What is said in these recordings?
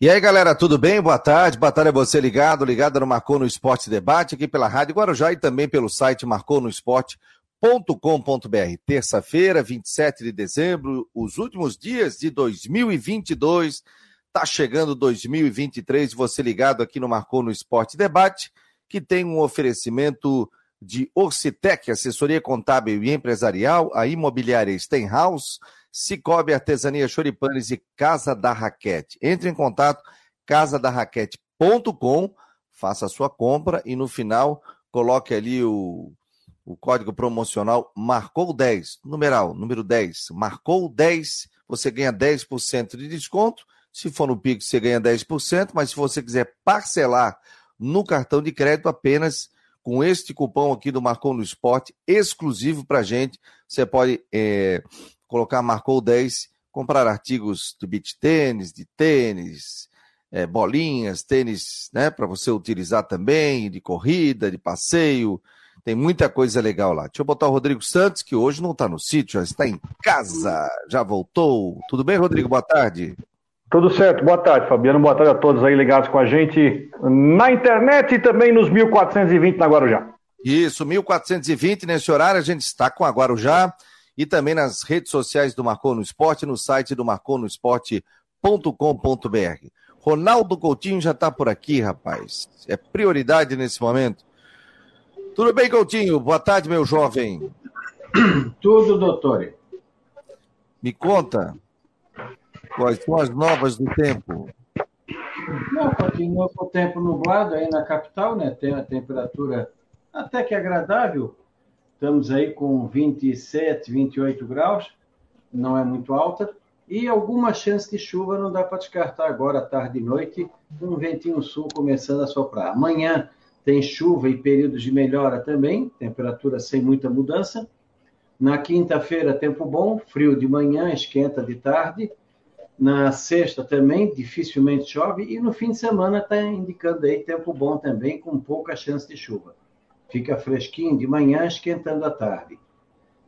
E aí, galera, tudo bem? Boa tarde. Boa tarde a você ligado, ligado no Marcou no Esporte Debate, aqui pela Rádio Guarujá e também pelo site marconosport.com.br. Terça-feira, 27 de dezembro, os últimos dias de 2022. Tá chegando 2023, você ligado aqui no Marcou no Esporte Debate, que tem um oferecimento de Orcitec, assessoria contábil e empresarial, a imobiliária Stenhouse, Cicobi Artesania Choripanes e Casa da Raquete. Entre em contato casadarraquete.com, faça a sua compra e no final coloque ali o, o código promocional marcou 10, numeral, número 10, marcou 10, você ganha 10% de desconto. Se for no Pix, você ganha 10%, mas se você quiser parcelar no cartão de crédito apenas com este cupom aqui do Marcou no Esporte, exclusivo para gente, você pode é, colocar marcou 10, comprar artigos do beach tênis, de tênis, é, bolinhas, tênis, né, para você utilizar também, de corrida, de passeio. Tem muita coisa legal lá. Deixa eu botar o Rodrigo Santos, que hoje não está no sítio, já está em casa, já voltou. Tudo bem, Rodrigo? Boa tarde. Tudo certo, boa tarde, Fabiano. Boa tarde a todos aí ligados com a gente na internet e também nos 1420 na Guarujá. Isso, 1420 nesse horário, a gente está com a Guarujá e também nas redes sociais do Marcou no Esporte, no site do marconosport.com.br. Ronaldo Coutinho já está por aqui, rapaz. É prioridade nesse momento. Tudo bem, Coutinho? Boa tarde, meu jovem. Tudo, doutor. Me conta, quais são as novas do tempo? Não, continua com o tempo nublado aí na capital, né? Tem a temperatura até que agradável, Estamos aí com 27, 28 graus, não é muito alta. E alguma chance de chuva não dá para descartar agora, tarde e noite, com um ventinho sul começando a soprar. Amanhã tem chuva e períodos de melhora também, temperatura sem muita mudança. Na quinta-feira, tempo bom, frio de manhã, esquenta de tarde. Na sexta também, dificilmente chove. E no fim de semana está indicando aí tempo bom também, com pouca chance de chuva fica fresquinho de manhã, esquentando à tarde.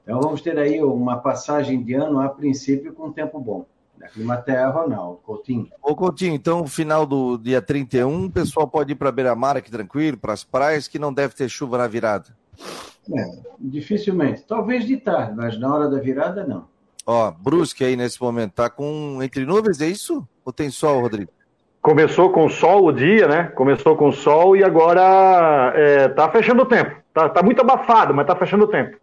Então vamos ter aí uma passagem de ano, a princípio, com tempo bom. Da Climaterra, Ronaldo, Coutinho. Ô Coutinho, então final do dia 31, o pessoal pode ir para Beira-Mar aqui tranquilo, para as praias, que não deve ter chuva na virada. É, dificilmente. Talvez de tarde, mas na hora da virada, não. Ó, Brusque aí nesse momento, tá com entre nuvens, é isso? Ou tem sol, Rodrigo? Começou com sol o dia, né? Começou com sol e agora é, tá fechando o tempo. Tá, tá muito abafado, mas tá fechando o tempo.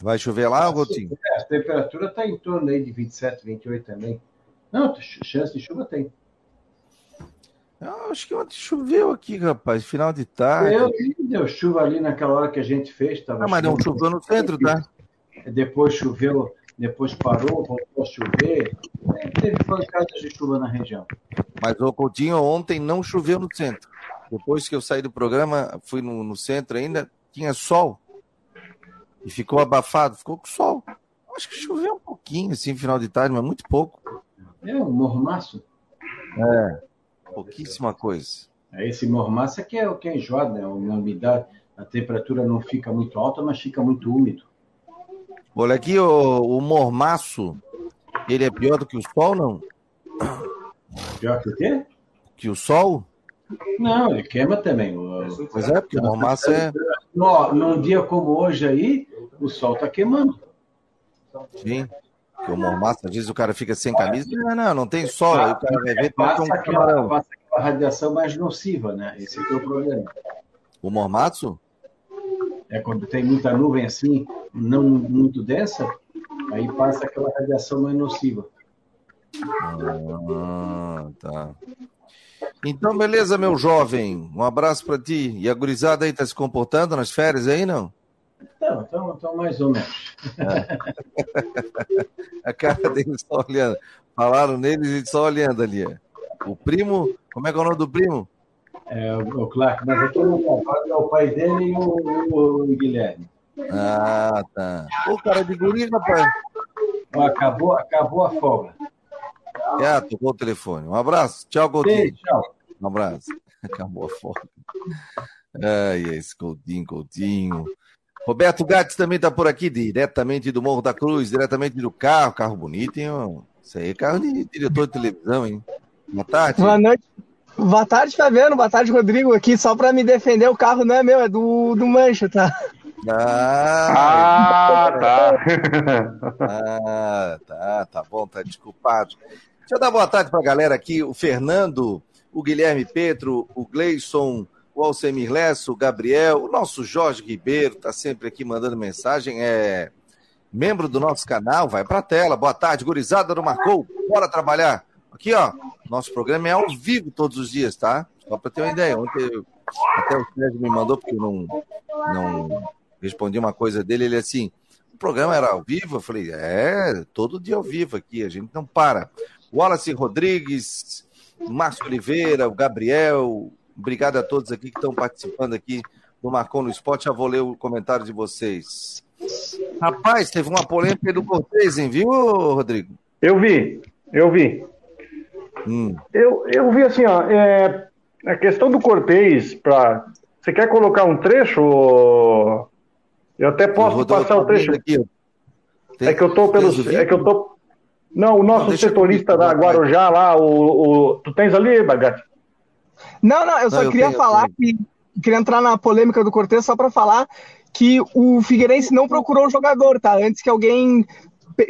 Vai chover lá, Gotinho? É, a temperatura está em torno aí de 27, 28 também. Não, chance de chuva tem. Eu acho que ontem choveu aqui, rapaz, final de tarde. Eu, deu chuva ali naquela hora que a gente fez. Tava ah, mas não choveu no centro, tá? Depois choveu depois parou, voltou a chover. Teve pancadas de chuva na região. Mas o Coutinho ontem não choveu no centro. Depois que eu saí do programa, fui no, no centro ainda, tinha sol. E ficou abafado, ficou com sol. Acho que choveu um pouquinho, assim, final de tarde, mas muito pouco. É, um mormaço. É, pouquíssima coisa. É esse mormaço é que é o que é enjoado, né? A umidade, a temperatura não fica muito alta, mas fica muito úmido. Olha aqui, o, o mormaço, ele é pior do que o sol, não? Pior que o quê? Que o sol? Não, ele queima também. Pois é, porque o mormaço é... No, num dia como hoje aí, o sol tá queimando. Sim. Porque o mormaço, às vezes o cara fica sem camisa. Não, não, não tem sol. Aí o cara vai ver passa, um aquela, passa aquela radiação mais nociva, né? Esse é o problema. O mormaço? É quando tem muita nuvem assim, não muito densa, aí passa aquela radiação mais nociva. Ah, tá. Então, beleza, meu jovem. Um abraço para ti. E a gurizada aí tá se comportando nas férias aí, não? Então, então, então mais ou menos. É. a cara deles só olhando. Falaram neles e só olhando ali. O primo, como é que é o nome do primo? É, o Clark, mas aqui no Carvalho é o pai dele e o, o, o Guilherme. Ah, tá. O cara de guri, rapaz. Acabou, acabou a folga. É, tocou o telefone. Um abraço. Tchau, Coutinho. tchau. Um abraço. Acabou a folga. Ai, esse Coutinho, Coutinho. Roberto Gates também está por aqui, diretamente do Morro da Cruz, diretamente do carro. Carro bonito, hein? Isso aí é carro de diretor de televisão, hein? Boa tarde. Boa noite. Boa tarde, Fabiano. Boa tarde, Rodrigo. Aqui só para me defender, o carro não é meu, é do, do Mancha, tá? Ah, ah tá. ah, tá, tá bom, tá desculpado. Deixa eu dar boa tarde para a galera aqui. O Fernando, o Guilherme Petro, o Gleison, o Alcemir Lesso, o Gabriel, o nosso Jorge Ribeiro, tá sempre aqui mandando mensagem. É membro do nosso canal, vai para a tela. Boa tarde, gurizada do Marcou. Bora trabalhar. Aqui, ó, nosso programa é ao vivo todos os dias, tá? Só para ter uma ideia. Ontem até o Sérgio me mandou, porque eu não, não respondi uma coisa dele. Ele assim: o programa era ao vivo? Eu falei: é, todo dia ao vivo aqui, a gente não para. Wallace Rodrigues, Márcio Oliveira, o Gabriel, obrigado a todos aqui que estão participando aqui do Marcon no Esporte. Já vou ler o comentário de vocês. Rapaz, teve uma polêmica do Cortez, hein, viu, Rodrigo? Eu vi, eu vi. Hum. Eu, eu vi assim, ó, é, a questão do Cortez, pra, você quer colocar um trecho? Eu até posso eu passar o trecho. Aqui. Tem, é que eu tô pelos. É que eu tô. Não, o nosso não, setorista da Guarujá lá, o, o, Tu tens ali, Bagatti? Não, não, eu só não, queria eu tenho, falar que. Queria entrar na polêmica do Cortez só para falar que o Figueirense não procurou o jogador, tá? Antes que alguém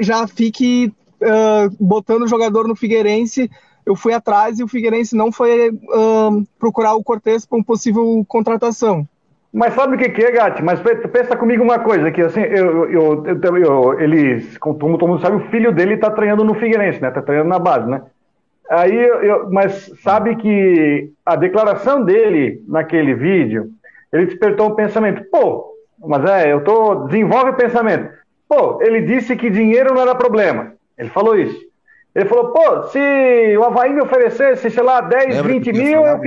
já fique uh, botando o jogador no Figueirense eu fui atrás e o Figueirense não foi uh, procurar o Cortez para uma possível contratação. Mas sabe o que, que é, Gatti? Mas pensa comigo uma coisa, que assim, eu, eu, eu, eu como todo mundo sabe, o filho dele está treinando no Figueirense, né? Está treinando na base, né? Aí, eu, mas sabe que a declaração dele naquele vídeo, ele despertou um pensamento, pô, mas é, eu tô, desenvolve o pensamento. Pô, ele disse que dinheiro não era problema. Ele falou isso. Ele falou, pô, se o Havaí me oferecesse, sei lá, 10, Lembra 20 mil, eu,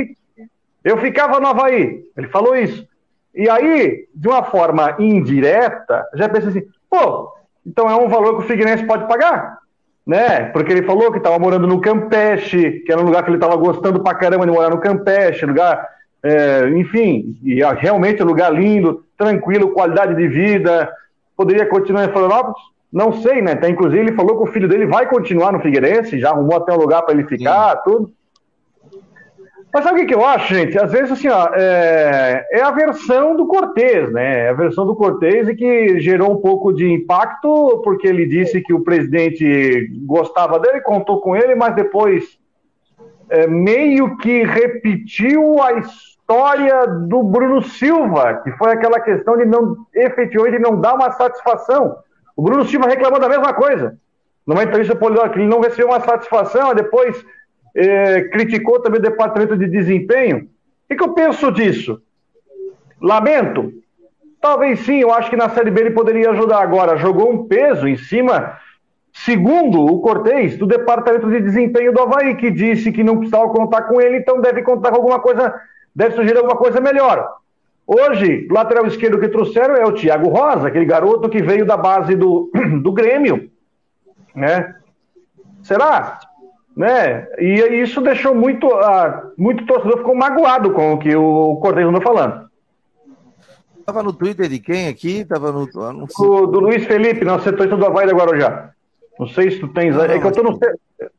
eu ficava no Havaí. Ele falou isso. E aí, de uma forma indireta, já pensei assim, pô, então é um valor que o Figueirense pode pagar, né? Porque ele falou que estava morando no Campeche, que era um lugar que ele estava gostando pra caramba de morar no Campeche, lugar, é, enfim, e realmente um lugar lindo, tranquilo, qualidade de vida, poderia continuar em Florianópolis, não sei, né? Até, inclusive, ele falou que o filho dele vai continuar no Figueirense, já arrumou até um lugar para ele ficar, Sim. tudo. Mas sabe o que, que eu acho, gente? Às vezes, assim, ó, é, é a versão do Cortez, né? É a versão do Cortez e que gerou um pouco de impacto, porque ele disse que o presidente gostava dele, contou com ele, mas depois é, meio que repetiu a história do Bruno Silva, que foi aquela questão de não efetivamente não dar uma satisfação. O Bruno Silva reclamou da mesma coisa. Numa entrevista política, que ele não recebeu uma satisfação, depois eh, criticou também o departamento de desempenho. O que, que eu penso disso? Lamento. Talvez sim, eu acho que na Série B ele poderia ajudar agora. Jogou um peso em cima, segundo o Cortez, do departamento de desempenho do Havaí, que disse que não precisava contar com ele, então deve contar com alguma coisa, deve sugerir alguma coisa melhor. Hoje, lateral esquerdo que trouxeram é o Thiago Rosa, aquele garoto que veio da base do, do Grêmio, né? Será? Né? E isso deixou muito, uh, muito torcedor ficou magoado com o que o Cordeiro andou falando. Tava no Twitter de quem aqui? Tava no. Do, do Luiz Felipe, nosso setorista do Havaí da Guarujá. Não sei se tu tens. Não, é, que eu tô no,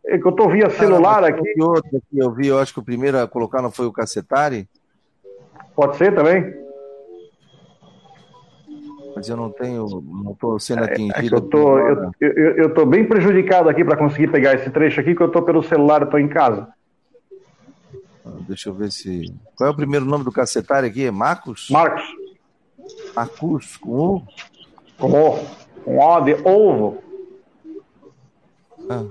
é que eu tô via celular ah, aqui. Outro aqui. Eu vi, eu acho que o primeiro a colocar não foi o Cacetari. Pode ser também? Mas eu não tenho, não estou sendo atingido. É, é eu, tô, eu, eu, eu tô bem prejudicado aqui para conseguir pegar esse trecho aqui, que eu estou pelo celular, estou em casa. Ah, deixa eu ver se. Qual é o primeiro nome do cacetário aqui? É Marcos? Marcos. Marcos, com O? Com O. Com O de ovo. Ah,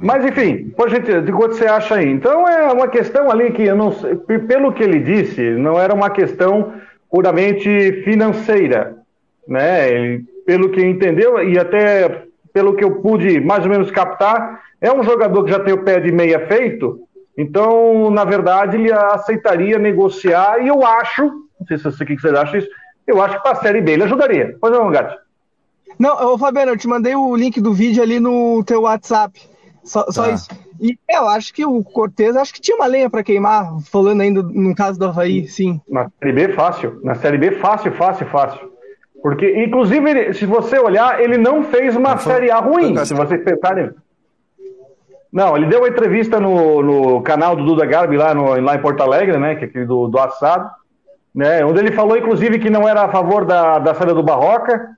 Mas enfim, pô, gente, de quanto você acha aí? Então é uma questão ali que eu não sei, pelo que ele disse, não era uma questão puramente financeira, né? Pelo que entendeu e até pelo que eu pude mais ou menos captar, é um jogador que já tem o pé de meia feito, então na verdade ele aceitaria negociar e eu acho, não sei se o que você acha disso, eu acho que para a Série B ele ajudaria. Pois não, Gato? Não, ô Fabiano, eu te mandei o link do vídeo ali no teu WhatsApp. Só, tá. só isso. E eu acho que o Cortez, acho que tinha uma lenha para queimar, falando ainda no caso do Havaí, sim. Na Série B, fácil. Na Série B, fácil, fácil, fácil. Porque, inclusive, se você olhar, ele não fez uma não, Série A ruim, se vocês pensarem. Não, ele deu uma entrevista no, no canal do Duda Garbi lá, no, lá em Porto Alegre, né? Que é aquele do, do assado, né? Onde ele falou, inclusive, que não era a favor da, da saída do Barroca,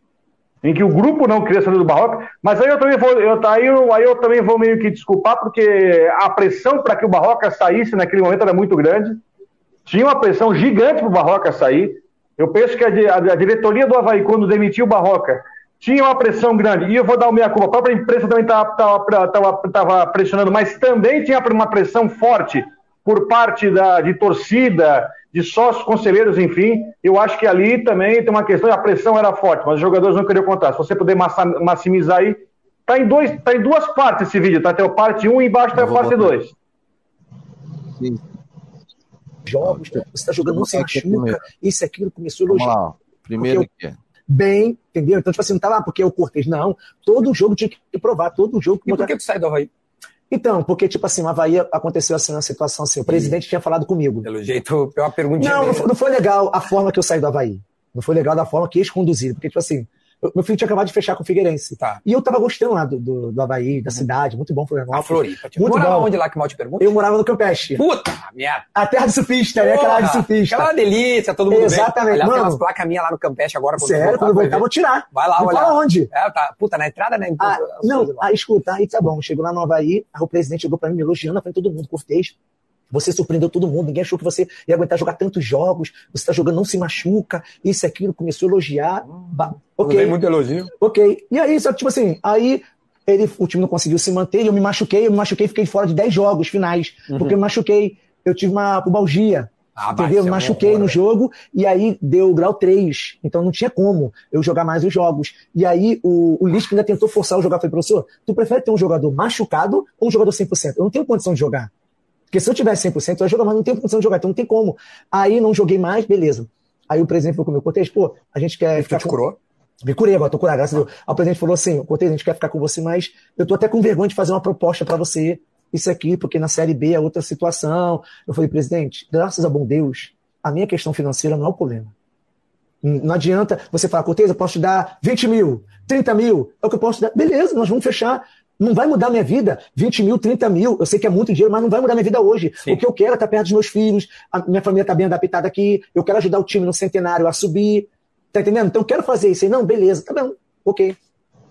em que o grupo não queria sair do Barroca, mas aí eu também vou, eu, aí, eu, aí eu também vou meio que desculpar, porque a pressão para que o Barroca saísse naquele momento era muito grande. Tinha uma pressão gigante para o Barroca sair. Eu penso que a, a, a, diretoria do Havaí, quando demitiu o Barroca, tinha uma pressão grande. E eu vou dar o minha culpa. A própria imprensa também estava pressionando, mas também tinha uma pressão forte por parte da, de torcida, de sócios, conselheiros, enfim. Eu acho que ali também tem uma questão, a pressão era forte, mas os jogadores não queriam contar. Se você puder maximizar aí, tá em, dois, tá em duas partes esse vídeo, tá? Tem o parte 1 um, e embaixo tem a parte 2. Jogos, você está jogando, não se machuca, isso aquilo começou a elogiar. Primeiro aqui. Bem, entendeu? Então, tipo assim, não tá lá porque eu cortei. Não, todo jogo tinha que provar, todo jogo. E por que tu sai do Havaí? Então, porque, tipo assim, uma Havaí aconteceu assim, uma situação assim, o presidente tinha falado comigo. Pelo jeito, é uma perguntinha. Não, não foi, não foi legal a forma que eu saí do Havaí. Não foi legal da forma que eles conduziram. Porque, tipo assim, meu filho tinha acabado de fechar com o Figueirense. Tá. E eu tava gostando lá do, do, do Havaí, da uhum. cidade, muito bom Florianópolis. A Floripa. Tipo, muito morava bom. onde lá que mal te pergunta? Eu morava no Campeche. Puta merda. A terra de surfista, né? Aquela de surfista. Aquela delícia, todo mundo Exatamente. Aliás, Mano, tem umas placas minhas lá no Campeche agora. Quando sério, quando eu voltar, vou tirar. Vai lá, olha. fala onde? É, tá. Puta, na entrada, né? Ah, não, ah, escuta, aí tá bom. Chegou lá no Havaí, aí o presidente chegou pra mim me elogiando na frente todo mundo, cortês. Você surpreendeu todo mundo, ninguém achou que você ia aguentar jogar tantos jogos, você está jogando, não se machuca, isso, aquilo, começou a elogiar. Bah, ok. Muito elogio. Ok. E aí, só que, tipo assim, aí ele, o time não conseguiu se manter, eu me machuquei, eu me machuquei, fiquei fora de 10 jogos finais, uhum. porque eu me machuquei. Eu tive uma pubalgia. Ah, entendeu? Eu me machuquei no jogo e aí deu grau 3. Então não tinha como eu jogar mais os jogos. E aí o, o Lisp ainda tentou forçar o jogador. Falei, professor, tu prefere ter um jogador machucado ou um jogador 100%? Eu não tenho condição de jogar. Porque se eu tivesse 100%, eu ia jogar, mas não tenho condição de jogar, então não tem como. Aí não joguei mais, beleza. Aí o presidente falou comigo, Cortez, pô, a gente quer ficar. Te com... curou? Me curei agora, tô curado, graças a Deus. Aí o presidente falou assim, Cortez, a gente quer ficar com você, mas eu tô até com vergonha de fazer uma proposta para você, isso aqui, porque na Série B é outra situação. Eu falei, presidente, graças a bom Deus, a minha questão financeira não é o problema. Não adianta você falar, Cortez, eu posso te dar 20 mil, 30 mil, é o que eu posso dar. Beleza, nós vamos fechar. Não vai mudar minha vida. 20 mil, 30 mil. Eu sei que é muito dinheiro, mas não vai mudar minha vida hoje. Sim. O que eu quero é estar perto dos meus filhos. A minha família está bem adaptada aqui. Eu quero ajudar o time no centenário a subir. Tá entendendo? Então eu quero fazer isso. aí. não, beleza, tá bom. Ok.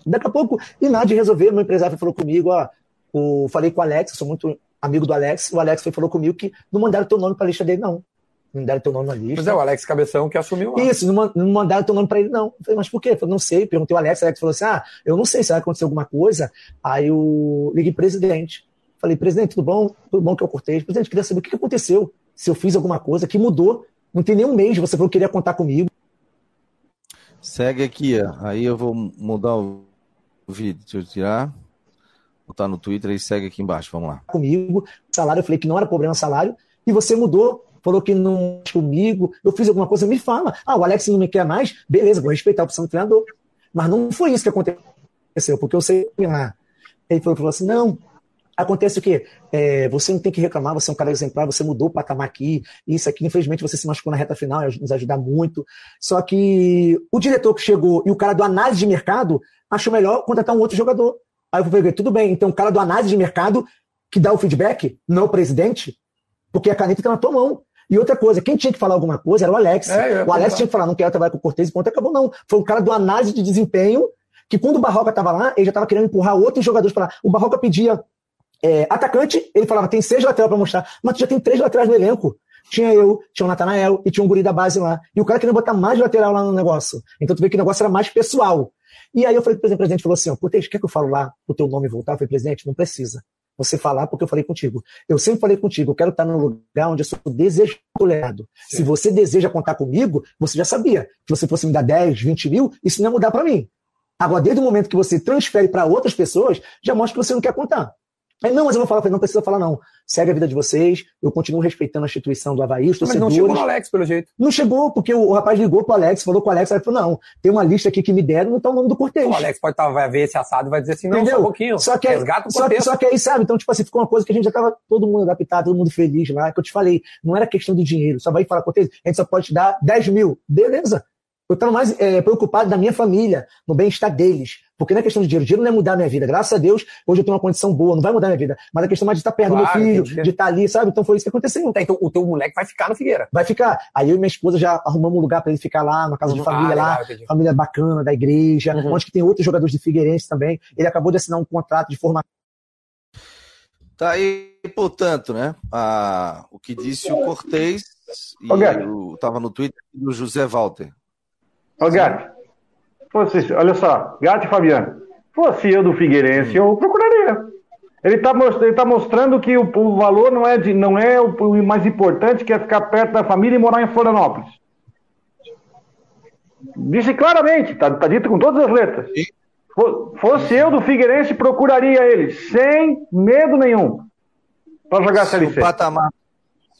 Daqui a pouco, e nada de resolver. Meu empresário falou comigo, ó. O, falei com o Alex, sou muito amigo do Alex. O Alex foi, falou comigo que não mandaram teu nome para a lista dele, não não deram teu nome na lista. Pois é, o Alex Cabeção que assumiu lá. Isso, não, não mandaram teu nome para ele, não. Eu falei, mas por quê? Eu falei, não sei. Perguntei ao Alex, o Alex falou assim: ah, eu não sei se vai acontecer alguma coisa. Aí eu liguei presidente. Falei, presidente, tudo bom? Tudo bom que eu cortei. Presidente, queria saber o que aconteceu. Se eu fiz alguma coisa que mudou. Não tem nem um mês, você falou que queria contar comigo. Segue aqui, ó. aí eu vou mudar o vídeo. Deixa eu tirar. Botar no Twitter e segue aqui embaixo. Vamos lá. Comigo, salário, eu falei que não era problema salário. E você mudou falou que não comigo, eu fiz alguma coisa, me fala. Ah, o Alex não me quer mais, beleza, vou respeitar a opção do treinador. Mas não foi isso que aconteceu, porque eu sei lá. Ele falou, falou assim: não, acontece o quê? É, você não tem que reclamar, você é um cara exemplar, você mudou o patamar aqui, isso aqui, infelizmente você se machucou na reta final, nos ajudar muito. Só que o diretor que chegou e o cara do análise de mercado achou melhor contratar um outro jogador. Aí eu falei, tudo bem, então o cara do análise de mercado que dá o feedback, não o presidente, porque a caneta está na tua mão. E outra coisa, quem tinha que falar alguma coisa era o Alex. É, o Alex tinha que falar, não quero trabalhar com o Cortez e ponto, acabou, não. Foi o cara do análise de desempenho, que quando o Barroca estava lá, ele já estava querendo empurrar outros jogadores para lá. O Barroca pedia é, atacante, ele falava, tem seis laterais para mostrar, mas tu já tem três laterais no elenco. Tinha eu, tinha o Natanael e tinha um guri da base lá. E o cara queria botar mais lateral lá no negócio. Então tu vê que o negócio era mais pessoal. E aí eu falei pro presidente, falou assim, ó, Cortez, quer que eu falo lá o teu nome voltar? Eu falei, presidente, não precisa você falar porque eu falei contigo. Eu sempre falei contigo, eu quero estar num lugar onde eu sou desejado. Se você deseja contar comigo, você já sabia que você fosse me dar 10, 20 mil, isso não ia mudar para mim. Agora, desde o momento que você transfere para outras pessoas, já mostra que você não quer contar. Aí, não, mas eu vou falar, não precisa falar, não. Segue a vida de vocês, eu continuo respeitando a instituição do Havaí, os torcedores. Mas não chegou no Alex, pelo jeito. Não chegou, porque o, o rapaz ligou pro Alex, falou com o Alex, aí falou, não, tem uma lista aqui que me deram, não tá o nome do Cortez. O Alex pode tá, vai ver esse assado e vai dizer assim, não, Entendeu? só um pouquinho, só que, resgata o só, só que aí, sabe, então, tipo assim, ficou uma coisa que a gente já tava todo mundo adaptado, todo mundo feliz lá, que eu te falei, não era questão do dinheiro, só vai falar, Cortez, a gente só pode te dar 10 mil, beleza. Eu estava mais é, preocupado da minha família, no bem-estar deles. Porque não é questão de dinheiro. Dinheiro não é mudar a minha vida. Graças a Deus, hoje eu tenho uma condição boa, não vai mudar a minha vida. Mas a questão mais de estar perto claro, do meu filho, de estar ali, sabe? Então foi isso que aconteceu. Tá, então o teu moleque vai ficar no Figueira. Vai ficar. Aí eu e minha esposa já arrumamos um lugar para ele ficar lá, na casa de família ah, lá, família bacana, da igreja, uhum. onde que tem outros jogadores de Figueirense também. Ele acabou de assinar um contrato de formação. Tá aí, portanto, né? A, o que disse o Cortez, e eu estava no Twitter do José Walter. Ô, Gato, fosse, olha só, Gato e Fabiano, fosse eu do Figueirense, eu procuraria. Ele está tá mostrando que o, o, valor não é, de, não é o, o, mais importante, que é ficar perto da família e morar em Florianópolis. Disse claramente, está tá dito com todas as letras. Fosse eu do Figueirense, procuraria ele, sem medo nenhum, para jogar se Série C. O patamar,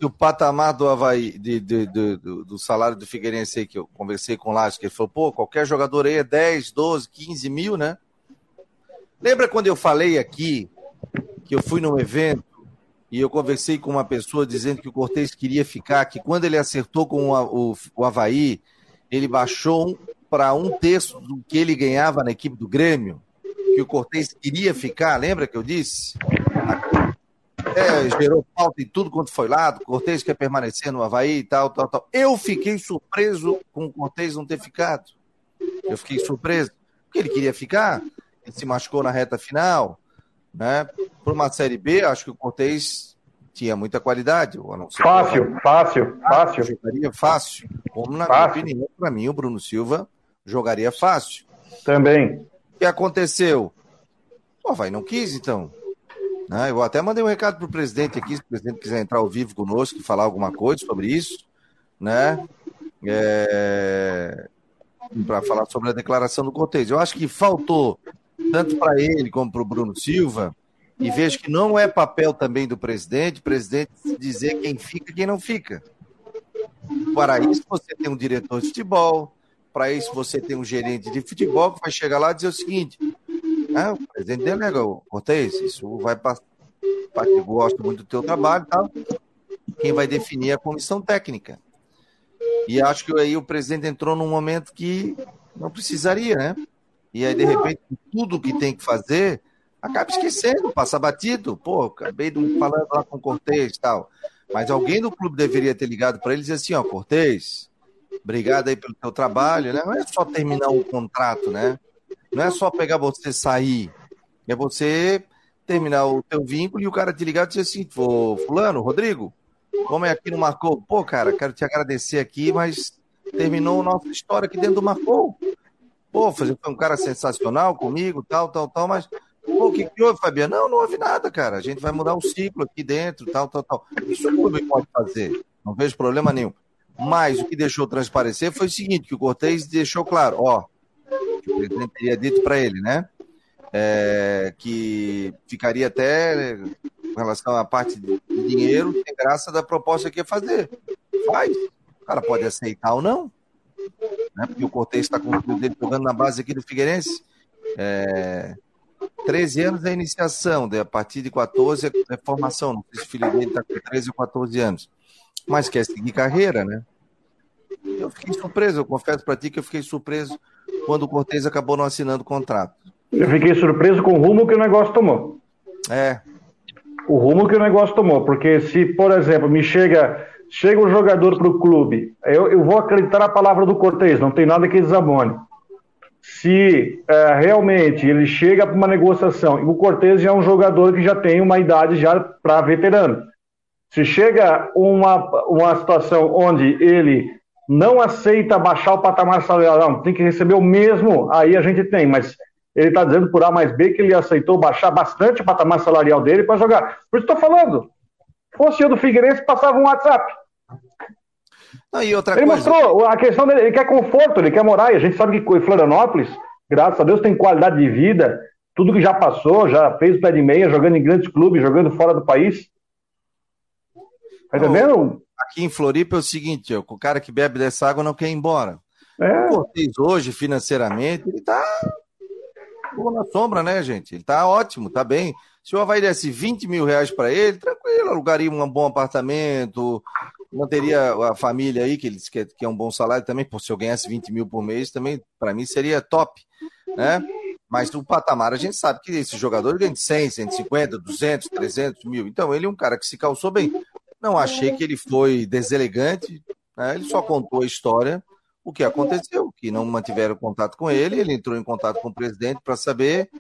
se o patamar do Havaí, de, de, de, do, do, salário do Figueirense que eu conversei com o Lázaro, que ele falou, pô, qualquer jogador aí é 10, 12, 15 mil, né? Lembra quando eu falei aqui que eu fui num evento e eu conversei com uma pessoa dizendo que o Cortez queria ficar, que quando ele acertou com o, o, o Havaí, ele baixou para um terço do que ele ganhava na equipe do Grêmio, que o Cortez queria ficar, lembra que eu disse? É, gerou falta em tudo quanto foi lado, Cortez quer permanecer no Havaí e tal, tal, tal. Eu fiquei surpreso com o Cortez não ter ficado. Eu fiquei surpreso, porque ele queria ficar, ele se machucou na reta final, né? Por uma Série B, acho que o Cortez tinha muita qualidade. Fácil, fácil, fácil. Jogaria fácil. Como na fácil. minha opinião, para mim, o Bruno Silva jogaria fácil. Também. O que aconteceu? O vai não quis, então. Né? Eu até mandei um recado para o presidente aqui, se o presidente quiser entrar ao vivo conosco e falar alguma coisa sobre isso, né? É... Para falar sobre a declaração do Cortez. Eu acho que faltou, tanto para ele como para o Bruno Silva, e vejo que não é papel também do presidente, presidente dizer quem fica e quem não fica. Para isso, você tem um diretor de futebol, para isso, você tem um gerente de futebol que vai chegar lá e dizer o seguinte: ah, o presidente delega, Cortez, isso vai passar. Eu gosto muito do teu trabalho, tá? Quem vai definir é a comissão técnica. E acho que aí o presidente entrou num momento que não precisaria, né? E aí, de repente, tudo que tem que fazer, acaba esquecendo, passa batido. Pô, acabei de falando lá com o Cortez e tal. Mas alguém do clube deveria ter ligado para ele e dizer assim: ó, Cortez, Obrigado aí pelo teu trabalho, né? Não é só terminar um contrato, né? Não é só pegar você sair, é você terminar o teu vínculo e o cara te ligar e dizer assim, fulano, Rodrigo, como é aqui no Marcou? Pô, cara, quero te agradecer aqui, mas terminou a nossa história aqui dentro do Marcou. Pô, foi um cara sensacional comigo, tal, tal, tal, mas Pô, o que, que houve, Fabiano? Não, não houve nada, cara. A gente vai mudar o ciclo aqui dentro, tal, tal, tal. Isso o clube pode fazer. Não vejo problema nenhum. Mas o que deixou transparecer foi o seguinte: que o Cortez deixou claro, ó, que o presidente teria dito para ele, né? É, que ficaria até com relação à parte de dinheiro, tem graça da proposta que ia fazer. Faz. O cara pode aceitar ou não. Né? Porque o Cortez está com o filho dele jogando na base aqui do Figueirense. É, 13 anos é iniciação, a partir de 14 é formação. Não sei se o filho dele está com 13 ou 14 anos mas quer seguir carreira, né? Eu fiquei surpreso, eu confesso para ti que eu fiquei surpreso quando o Cortez acabou não assinando o contrato. Eu fiquei surpreso com o rumo que o negócio tomou. É. O rumo que o negócio tomou, porque se, por exemplo, me chega chega um jogador para o clube, eu, eu vou acreditar na palavra do Cortez, não tem nada que desabone. Se é, realmente ele chega para uma negociação, e o Cortez já é um jogador que já tem uma idade já para veterano. Se chega uma, uma situação onde ele não aceita baixar o patamar salarial, não, tem que receber o mesmo, aí a gente tem, mas ele está dizendo por A mais B que ele aceitou baixar bastante o patamar salarial dele para jogar. Por isso estou falando. Fosse eu do Figueirense, passava um WhatsApp. Não, ele coisa... mostrou a questão dele, ele quer conforto, ele quer morar, e a gente sabe que Florianópolis, graças a Deus, tem qualidade de vida, tudo que já passou, já fez o pé de meia, jogando em grandes clubes, jogando fora do país. Tá entendendo? Aqui em Floripa é o seguinte, o cara que bebe dessa água não quer ir embora. É. Cortez hoje, financeiramente, ele tá na sombra, né, gente? Ele tá ótimo, tá bem. Se o Havaí desse 20 mil reais para ele, tranquilo, alugaria um bom apartamento, manteria a família aí, que ele disse que é, é um bom salário também, por se eu ganhasse 20 mil por mês, também, para mim, seria top, né? Mas o patamar, a gente sabe que esse jogador ganha de 100, 150, 200, 300 mil. Então, ele é um cara que se calçou bem. Não achei que ele foi deselegante, né? ele só contou a história, o que aconteceu, que não mantiveram contato com ele, ele entrou em contato com o presidente para saber,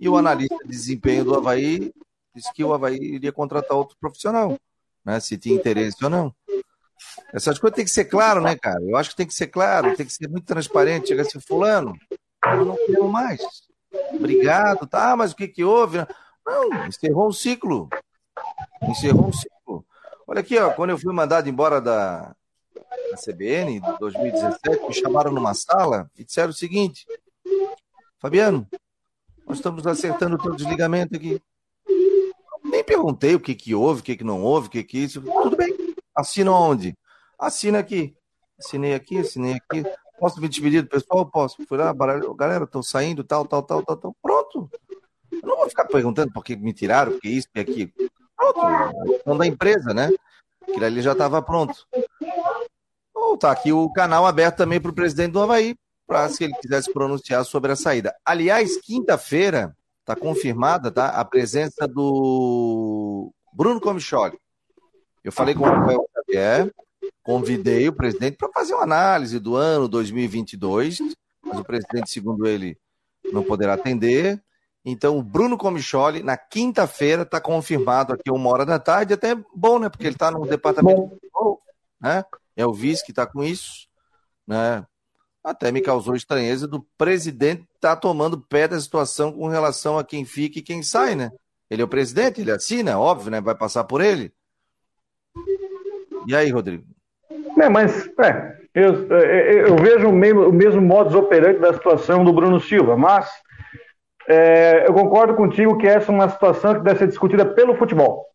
e o analista de desempenho do Havaí disse que o Havaí iria contratar outro profissional, né? se tinha interesse ou não. Essas coisas tem que ser claro, né, cara? Eu acho que tem que ser claro, tem que ser muito transparente. Chega assim, fulano, eu não quero mais. Obrigado, tá? Mas o que que houve? Não, encerrou um ciclo. Encerrou um ciclo. Olha aqui, ó, quando eu fui mandado embora da, da CBN, em 2017, me chamaram numa sala e disseram o seguinte: Fabiano, nós estamos acertando o teu desligamento aqui. Nem perguntei o que que houve, o que que não houve, o que que isso. Tudo bem. Assina onde? Assina aqui. Assinei aqui, assinei aqui. Posso me despedir do pessoal? Posso. Fui lá, galera, estou saindo, tal, tal, tal, tal, tal. Pronto. Eu não vou ficar perguntando por que me tiraram, por que isso, por que aquilo. Pronto. Da empresa, né? Aquilo ali já estava pronto. Ou tá aqui o canal aberto também para o presidente do Havaí, para se ele quisesse pronunciar sobre a saída. Aliás, quinta-feira está confirmada tá, a presença do Bruno Comicholi. Eu falei com o Rafael Xavier, convidei o presidente para fazer uma análise do ano 2022, mas o presidente, segundo ele, não poderá atender. Então, o Bruno Comicholi, na quinta-feira, está confirmado aqui uma hora da tarde. Até bom, né? Porque ele está no departamento. Bom. Né? É o vice que está com isso. Né? Até me causou estranheza do presidente estar tá tomando pé da situação com relação a quem fica e quem sai, né? Ele é o presidente, ele assina, óbvio, né? Vai passar por ele. E aí, Rodrigo? É, mas é, eu, eu, vejo o mesmo, o mesmo modus operandi da situação do Bruno Silva, mas é, eu concordo contigo que essa é uma situação que deve ser discutida pelo futebol.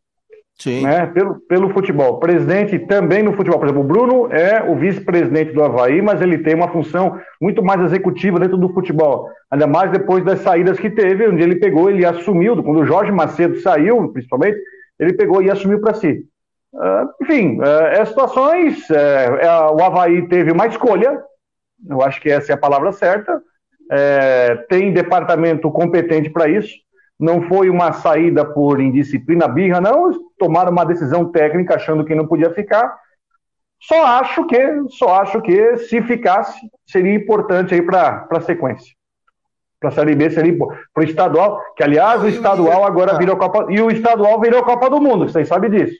Sim. Né? Pelo, pelo futebol. Presidente também no futebol. Por exemplo, o Bruno é o vice-presidente do Havaí, mas ele tem uma função muito mais executiva dentro do futebol. Ainda mais depois das saídas que teve, onde ele pegou, ele assumiu, quando o Jorge Macedo saiu, principalmente, ele pegou e assumiu para si. Uh, enfim, uh, é situações. É, o Havaí teve uma escolha, eu acho que essa é a palavra certa. É, tem departamento competente para isso. Não foi uma saída por indisciplina birra, não. Tomaram uma decisão técnica achando que não podia ficar. Só acho que, só acho que se ficasse seria importante aí para a sequência. Para a Série B seria para o estadual, que aliás o estadual agora ah. virou Copa e o estadual virou Copa do Mundo, vocês sabem disso.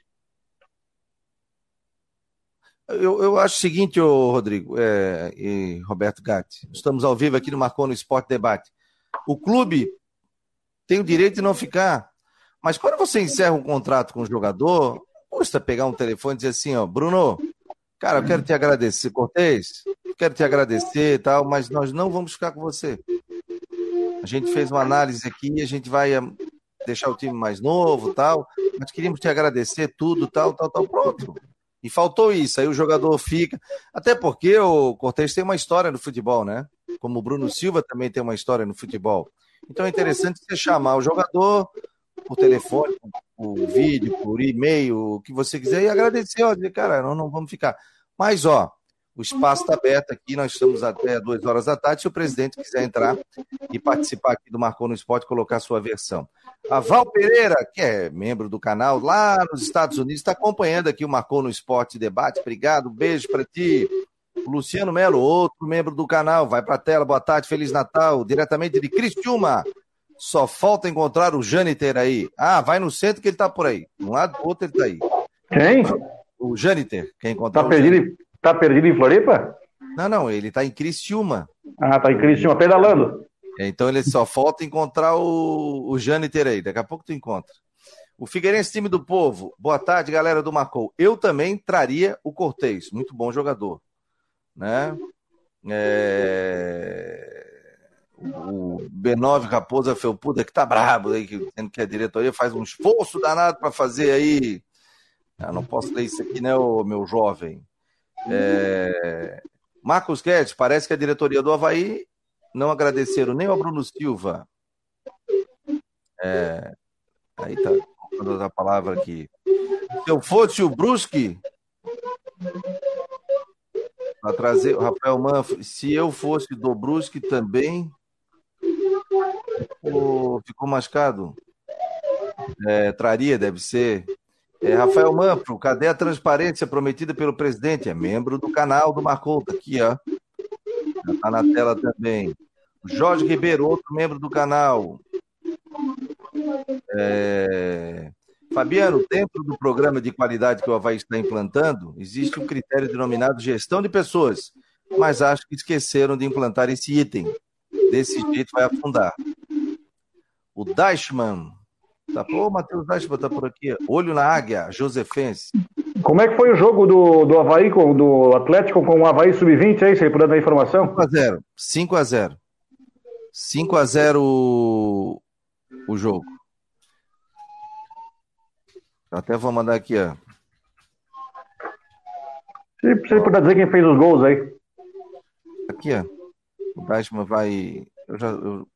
Eu, eu acho o seguinte, ô, Rodrigo é, e Roberto Gatti, estamos ao vivo aqui no Marcou no Esporte Debate. O clube tem o direito de não ficar, mas quando você encerra um contrato com o jogador, custa pegar um telefone e dizer assim, ó, Bruno, cara, eu quero te agradecer, Cortez, quero te agradecer e tal, mas nós não vamos ficar com você. A gente fez uma análise aqui, a gente vai eh, deixar o time mais novo tal, mas queríamos te agradecer tudo, tal, tal, tal, pronto. E faltou isso, aí o jogador fica. Até porque o Cortez tem uma história no futebol, né? Como o Bruno Silva também tem uma história no futebol. Então é interessante você chamar o jogador por telefone, por vídeo, por e-mail, o que você quiser, e agradecer, ó, dizer, cara, não, não vamos ficar. Mas, ó, o espaço está aberto aqui, nós estamos até duas horas da tarde. Se o presidente quiser entrar e participar aqui do Marcou no Esporte, colocar sua versão. A Val Pereira, que é membro do canal lá nos Estados Unidos, está acompanhando aqui o Marcou no Esporte Debate. Obrigado, beijo para ti. O Luciano Melo, outro membro do canal, vai para a tela. Boa tarde, Feliz Natal, diretamente de Criciúma. Só falta encontrar o Janiter aí. Ah, vai no centro que ele está por aí. De um lado do outro ele está aí. Quem? O Janiter. Quem encontrar tá perdido, Tá perdido em Floripa? Não, não, ele tá em Criciúma. Ah, tá em Criciúma, pedalando. Então ele só falta encontrar o, o Jâniter aí. Daqui a pouco tu encontra. O Figueirense, time do povo. Boa tarde, galera do Marcou. Eu também traria o Cortez. Muito bom jogador. Né? É... O B9 Raposa Felpuda, que tá brabo aí, dizendo que a diretoria faz um esforço danado para fazer aí. Eu não posso ler isso aqui, né, meu jovem? É... Marcos Guedes, parece que a diretoria do Havaí não agradeceram nem ao Bruno Silva. É... Aí tá a palavra aqui. Se eu fosse o Brusque, para trazer o Rafael Manfro. Se eu fosse do Brusque também. Ficou, ficou mascado. É, traria, deve ser. É, Rafael Manfro, cadê a transparência prometida pelo presidente? É membro do canal do Marcou, tá aqui, ó. Já tá na tela também. Jorge Ribeiro, outro membro do canal. É... Fabiano, dentro do programa de qualidade que o Havaí está implantando, existe um critério denominado gestão de pessoas, mas acho que esqueceram de implantar esse item. Desse jeito vai afundar. O Dashman, tá, pô, o Matheus Dashman tá por aqui. Olho na águia, Josefense. Como é que foi o jogo do, do Havaí, com, do Atlético com o Havaí Sub-20 aí, você puder dar informação? 5x0. 5x0. 5x0 o jogo. Até vou mandar aqui, ó. Se você puder dizer quem fez os gols aí. Aqui, ó. O Dashman vai. Eu já, eu...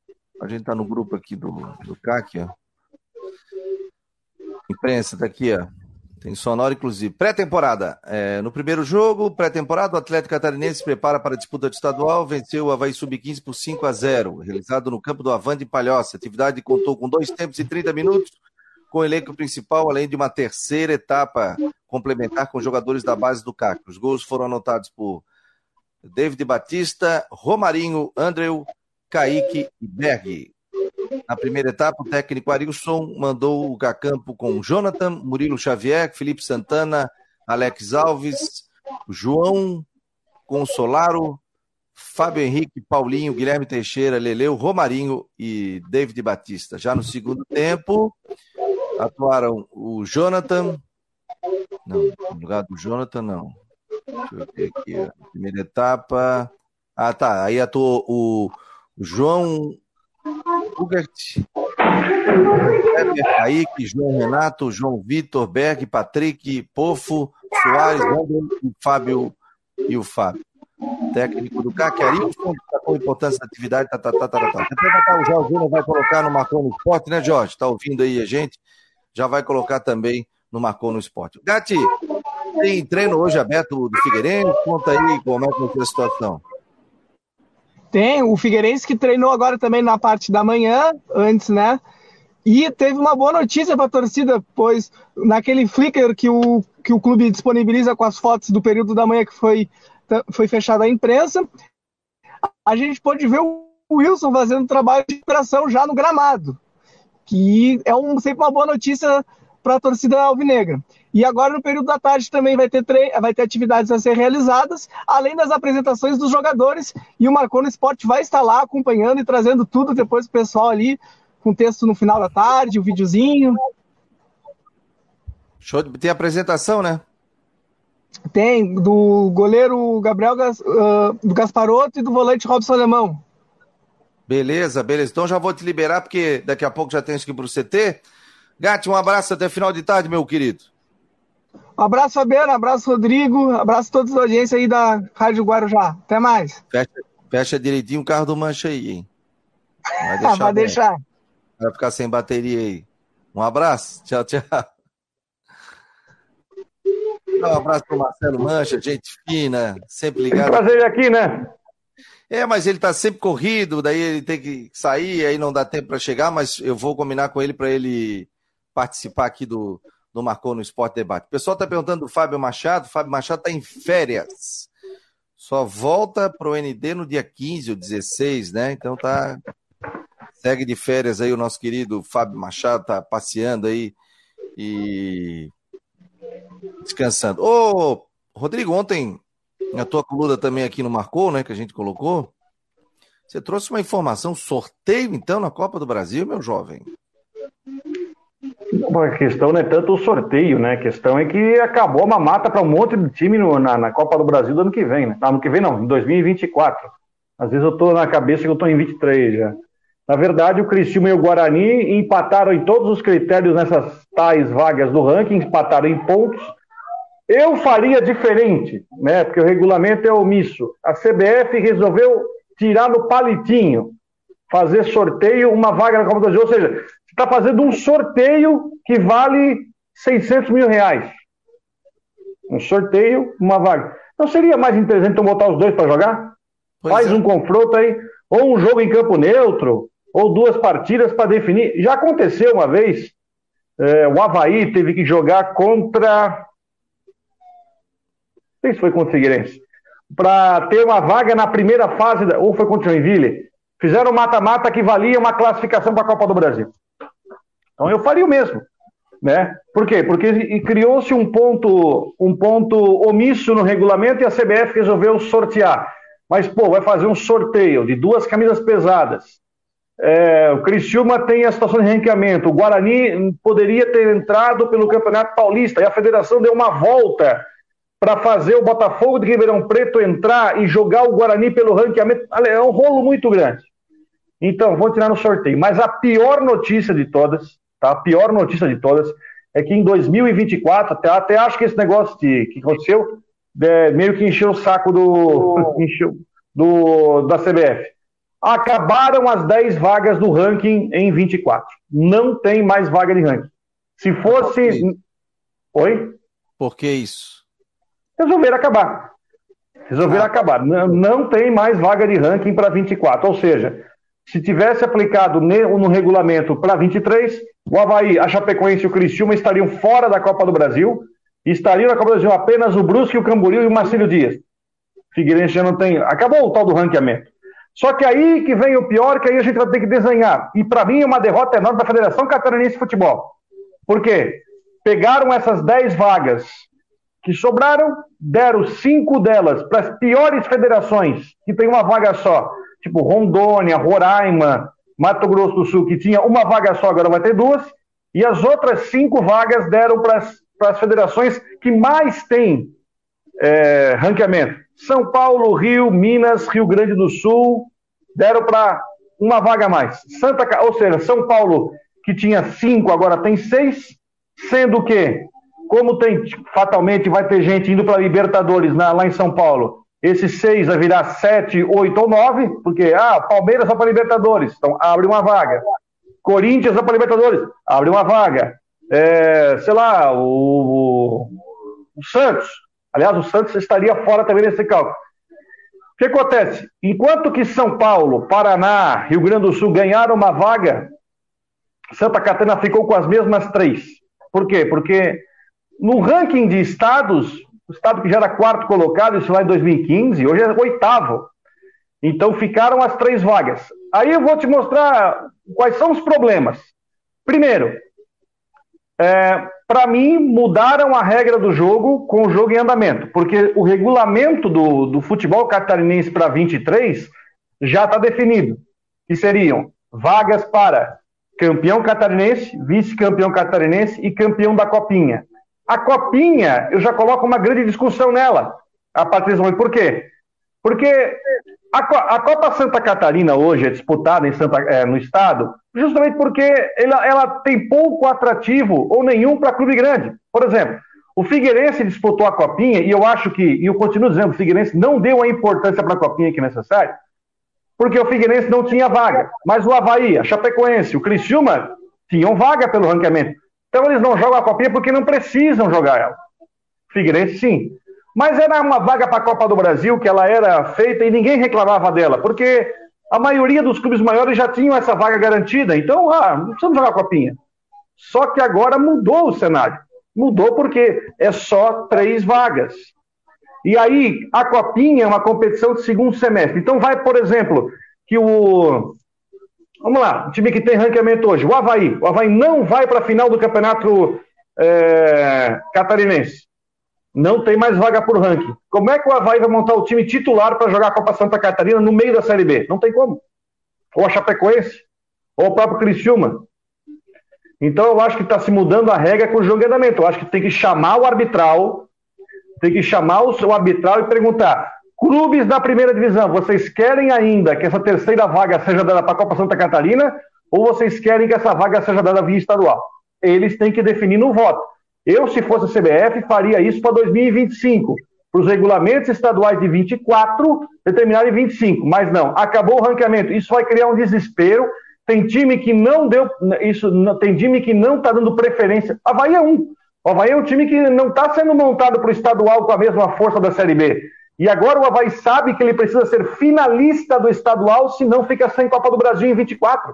A gente tá no grupo aqui do, do CAC, ó. Imprensa, tá aqui, ó. Tem sonora, inclusive. Pré-temporada. É, no primeiro jogo, pré-temporada, o Atlético Catarinense se prepara para a disputa de estadual, venceu o Havaí Sub-15 por 5 a 0 realizado no campo do Avante Palhoça. A atividade contou com dois tempos e 30 minutos, com o elenco principal, além de uma terceira etapa complementar com jogadores da base do CAC. Os gols foram anotados por David Batista, Romarinho, Andrew, Kaique e Berg. Na primeira etapa, o técnico Arilson mandou o Gacampo com Jonathan, Murilo Xavier, Felipe Santana, Alex Alves, João Consolaro, Fábio Henrique, Paulinho, Guilherme Teixeira, Leleu, Romarinho e David Batista. Já no segundo tempo, atuaram o Jonathan. Não, no lugar do Jonathan, não. Deixa eu ver aqui. A primeira etapa. Ah, tá. Aí atuou o João Hugert, Heber Kaique, João Renato, João Vitor, Berg, Patrick, Pofo, Soares, André e Fábio e o Fábio. Técnico do CAC, Arilson, destacou a importância da atividade, tá, tá, tá, tá, tá. Depois o Jorge Júnior vai colocar no Marcou no Esporte, né, Jorge? Tá ouvindo aí a gente? Já vai colocar também no Marcou no Esporte. Gati, tem treino hoje aberto do Figueirense? Conta aí como é que é a situação. Tem, o Figueirense que treinou agora também na parte da manhã, antes, né? E teve uma boa notícia para a torcida, pois naquele Flickr que o, que o clube disponibiliza com as fotos do período da manhã que foi, foi fechada a imprensa, a gente pôde ver o Wilson fazendo trabalho de recuperação já no gramado, que é um, sempre uma boa notícia para a torcida alvinegra. E agora, no período da tarde, também vai ter, vai ter atividades a ser realizadas, além das apresentações dos jogadores. E o Marconi Esporte vai estar lá acompanhando e trazendo tudo depois para o pessoal ali, com texto no final da tarde, o um videozinho. Show de... Tem apresentação, né? Tem, do goleiro Gabriel uh, do Gasparotto e do volante Robson Alemão. Beleza, beleza. Então já vou te liberar, porque daqui a pouco já tem que ir para o CT. Gatti, um abraço até final de tarde, meu querido. Um abraço, Fabiano, um abraço, Rodrigo, um abraço a todos da audiência aí da Rádio Guarujá. Até mais. Fecha, fecha direitinho o carro do Mancha aí, hein? Vai deixar. Vai, deixar. Vai ficar sem bateria aí. Um abraço. Tchau, tchau. Um abraço para Marcelo Mancha, gente fina, sempre ligado. Prazer aqui, né? É, mas ele tá sempre corrido, daí ele tem que sair, aí não dá tempo para chegar, mas eu vou combinar com ele para ele participar aqui do, do Marcou no Esporte Debate. O pessoal está perguntando do Fábio Machado. O Fábio Machado está em férias. Só volta para o ND no dia 15 ou 16, né? Então tá. Segue de férias aí o nosso querido Fábio Machado, tá passeando aí e descansando. Ô, Rodrigo, ontem a tua coluna também aqui no Marcou, né? Que a gente colocou. Você trouxe uma informação, sorteio então na Copa do Brasil, meu jovem? A questão não é tanto o sorteio, né? A questão é que acabou uma mata para um monte de time no, na, na, Copa do Brasil do ano que vem, né? Ano que vem não, em 2024. Às vezes eu tô na cabeça que eu tô em 23 já. Na verdade, o Criciúma e o Guarani empataram em todos os critérios nessas tais vagas do ranking, empataram em pontos. Eu faria diferente, né? Porque o regulamento é omisso. A CBF resolveu tirar no palitinho, fazer sorteio uma vaga na Copa do Brasil, ou seja, está fazendo um sorteio que vale 600 mil reais. Um sorteio, uma vaga. Não seria mais interessante então botar os dois para jogar? Pois Faz é. um confronto aí, ou um jogo em campo neutro, ou duas partidas para definir. Já aconteceu uma vez, é, o Havaí teve que jogar contra. Não sei se foi contra o Figueirense. Para ter uma vaga na primeira fase, da... ou foi contra o Joinville. Fizeram mata-mata que valia uma classificação para a Copa do Brasil. Então eu faria o mesmo. Né? Por quê? Porque criou-se um ponto, um ponto omisso no regulamento e a CBF resolveu sortear. Mas, pô, vai fazer um sorteio de duas camisas pesadas. É, o Criciúma tem a situação de ranqueamento. O Guarani poderia ter entrado pelo Campeonato Paulista e a federação deu uma volta para fazer o Botafogo de Ribeirão Preto entrar e jogar o Guarani pelo ranqueamento. É um rolo muito grande. Então, vou tirar no sorteio. Mas a pior notícia de todas Tá? A pior notícia de todas é que em 2024, até, até acho que esse negócio de, que aconteceu é, meio que encheu o saco do, encheu, do, da CBF. Acabaram as 10 vagas do ranking em 24. Não tem mais vaga de ranking. Se fosse. Oi? Por que isso? Resolveram acabar. Resolveram ah. acabar. Não, não tem mais vaga de ranking para 24. Ou seja, se tivesse aplicado no regulamento para 23, o Havaí, a Chapecoense e o Criciúma estariam fora da Copa do Brasil. Estariam na Copa do Brasil apenas o Brusque, o Camboriú e o Marcílio Dias. Figueirense já não tem. Acabou o tal do ranqueamento. Só que aí que vem o pior, que aí a gente vai ter que desenhar. E para mim é uma derrota enorme da Federação Catarinense de Futebol. Por quê? Pegaram essas 10 vagas que sobraram, deram cinco delas para as piores federações, que tem uma vaga só, tipo Rondônia, Roraima, Mato Grosso do Sul, que tinha uma vaga só, agora vai ter duas, e as outras cinco vagas deram para as federações que mais têm é, ranqueamento. São Paulo, Rio, Minas, Rio Grande do Sul, deram para uma vaga a mais. Santa, ou seja, São Paulo, que tinha cinco, agora tem seis, sendo que, como tem fatalmente vai ter gente indo para Libertadores na, lá em São Paulo, esses seis vai virar sete, oito ou nove, porque, ah, Palmeiras só para Libertadores, então abre uma vaga. Corinthians só para Libertadores, abre uma vaga. É, sei lá, o, o, Santos. Aliás, o Santos estaria fora também nesse cálculo. O que acontece? Enquanto que São Paulo, Paraná, Rio Grande do Sul ganharam uma vaga, Santa Catarina ficou com as mesmas três. Por quê? Porque no ranking de estados, o estado que já era quarto colocado, isso lá em 2015, hoje é oitavo. Então ficaram as três vagas. Aí eu vou te mostrar quais são os problemas. Primeiro, é, para mim, mudaram a regra do jogo com o jogo em andamento, porque o regulamento do, do futebol catarinense para 23 já está definido, que seriam vagas para campeão catarinense, vice-campeão catarinense e campeão da Copinha. A copinha, eu já coloco uma grande discussão nela, a Patrícia Por quê? Porque a, a, Copa Santa Catarina hoje é disputada em Santa, é, no estado justamente porque ela, ela tem pouco atrativo ou nenhum para clube grande. Por exemplo, o Figueirense disputou a Copinha e eu acho que, e eu continuo dizendo, o Figueirense não deu a importância para a Copinha que é necessária, porque o Figueirense não tinha vaga. Mas o Havaí, a Chapecoense, o Criciúma tinham vaga pelo ranqueamento. Então eles não jogam a copinha porque não precisam jogar ela. Figueirense sim. Mas era uma vaga para a Copa do Brasil que ela era feita e ninguém reclamava dela, porque a maioria dos clubes maiores já tinham essa vaga garantida. Então, ah, não precisamos jogar a copinha. Só que agora mudou o cenário. Mudou porque é só três vagas. E aí, a copinha é uma competição de segundo semestre. Então, vai, por exemplo, que o, Vamos lá, o time que tem ranqueamento hoje, o Havaí. O Havaí não vai para a final do campeonato é, catarinense. Não tem mais vaga por ranking. Como é que o Havaí vai montar o time titular para jogar a Copa Santa Catarina no meio da Série B? Não tem como. Ou a Chapecoense, ou o próprio Criciúma. Então eu acho que está se mudando a regra com o jogo andamento. Eu acho que tem que chamar o arbitral, tem que chamar o seu arbitral e perguntar: Clubes da primeira divisão, vocês querem ainda que essa terceira vaga seja dada para a Copa Santa Catarina ou vocês querem que essa vaga seja dada via estadual? Eles têm que definir no voto. Eu, se fosse a CBF, faria isso para 2025, para os regulamentos estaduais de 24 determinarem 25. Mas não, acabou o ranqueamento. Isso vai criar um desespero. Tem time que não deu isso, tem time que não está dando preferência. Havaí é um. O Havaí é um time que não está sendo montado para o estadual com a mesma força da Série B. E agora o Havaí sabe que ele precisa ser finalista do estadual, senão fica sem Copa do Brasil em 24.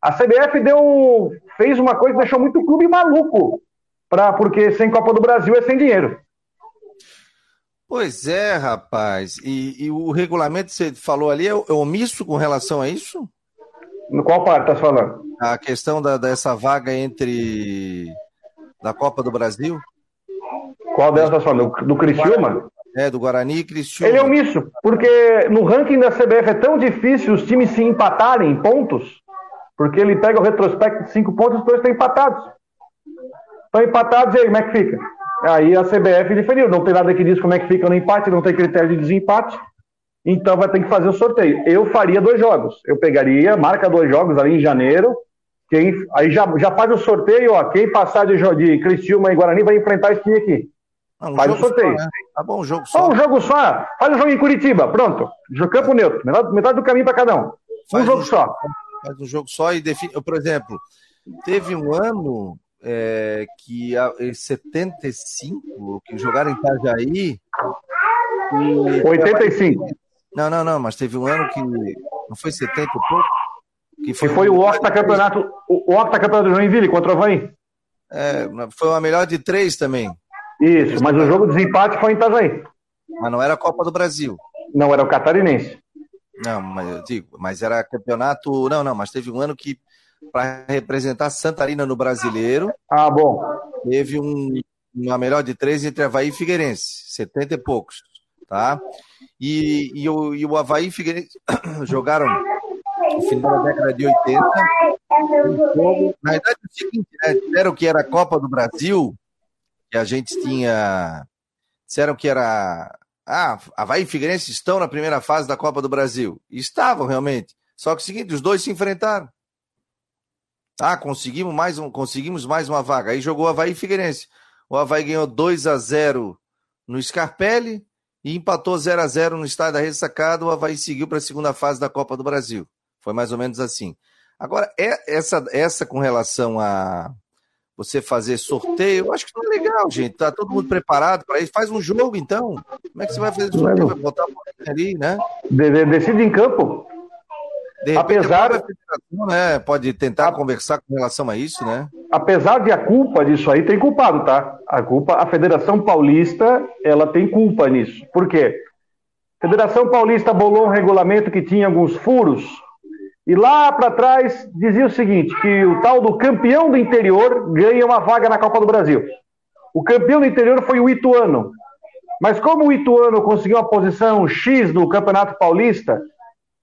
A CBF deu, fez uma coisa que deixou muito clube maluco, pra, porque sem Copa do Brasil é sem dinheiro. Pois é, rapaz. E, e o regulamento que você falou ali é, é omisso com relação a isso? No qual parte está falando? A questão da, dessa vaga entre da Copa do Brasil? Qual delas está falando? Do, do Criciúma? É, do Guarani e Criciúma. Ele é omisso, porque no ranking da CBF é tão difícil os times se empatarem em pontos, porque ele pega o retrospecto de cinco pontos e os dois estão empatados. Estão empatados e aí, como é que fica? Aí a CBF definiu, não tem nada que diz como é que fica no empate, não tem critério de desempate, então vai ter que fazer o sorteio. Eu faria dois jogos. Eu pegaria, marca dois jogos ali em janeiro, quem, aí já, já faz o sorteio, ó, quem passar de, de e Guarani vai enfrentar esse time aqui. Não, um faz o sorteio. Só, né? Tá bom, um jogo só. Só um jogo só. Faz um jogo em Curitiba, pronto. Campo neutro, metade, metade do caminho para cada um. Um jogo um, só. Faz um jogo só e define. Por exemplo, teve um ano é, que em 75, que jogaram em Itajaí. E... 85. Não, não, não, mas teve um ano que. Não foi 70 e pouco? Que foi, que foi o octacampeonato, o octacampeonato do Joinville contra o Havaí. É, foi uma melhor de três também. Isso, mas o jogo de desempate foi em Itajaí. Mas não era a Copa do Brasil. Não, era o Catarinense. Não, mas eu digo, mas era campeonato. Não, não, mas teve um ano que, para representar Santarina no brasileiro. Ah, bom. Teve um, uma melhor de três entre Havaí e Figueirense, 70 e poucos, tá? E, e, o, e o Havaí e Figueirense jogaram no final da década de 80. Um na verdade, é o seguinte, né? Disseram que era a Copa do Brasil, que a gente tinha. Disseram que era. Ah, Havaí e Figueirense estão na primeira fase da Copa do Brasil. Estavam realmente. Só que é o seguinte, os dois se enfrentaram. Ah, conseguimos mais, um, conseguimos mais uma vaga. Aí jogou Havaí e Figueirense. O Havaí ganhou 2 a 0 no Scarpelli e empatou 0 a 0 no estádio da Ressacada. O Havaí seguiu para a segunda fase da Copa do Brasil. Foi mais ou menos assim. Agora, é essa, essa com relação a você fazer sorteio, eu acho que não é legal, gente. Tá todo mundo preparado para isso. Faz um jogo, então. Como é que você vai fazer sorteio? Vai botar a ali, né? Decide em campo. De apesar federação, né, pode tentar conversar com relação a isso, né? Apesar de a culpa disso aí tem culpado, tá? A culpa, a Federação Paulista, ela tem culpa nisso. Por quê? A Federação Paulista bolou um regulamento que tinha alguns furos e lá para trás dizia o seguinte: que o tal do campeão do interior ganha uma vaga na Copa do Brasil. O campeão do interior foi o Ituano. Mas como o Ituano conseguiu uma posição X no Campeonato Paulista,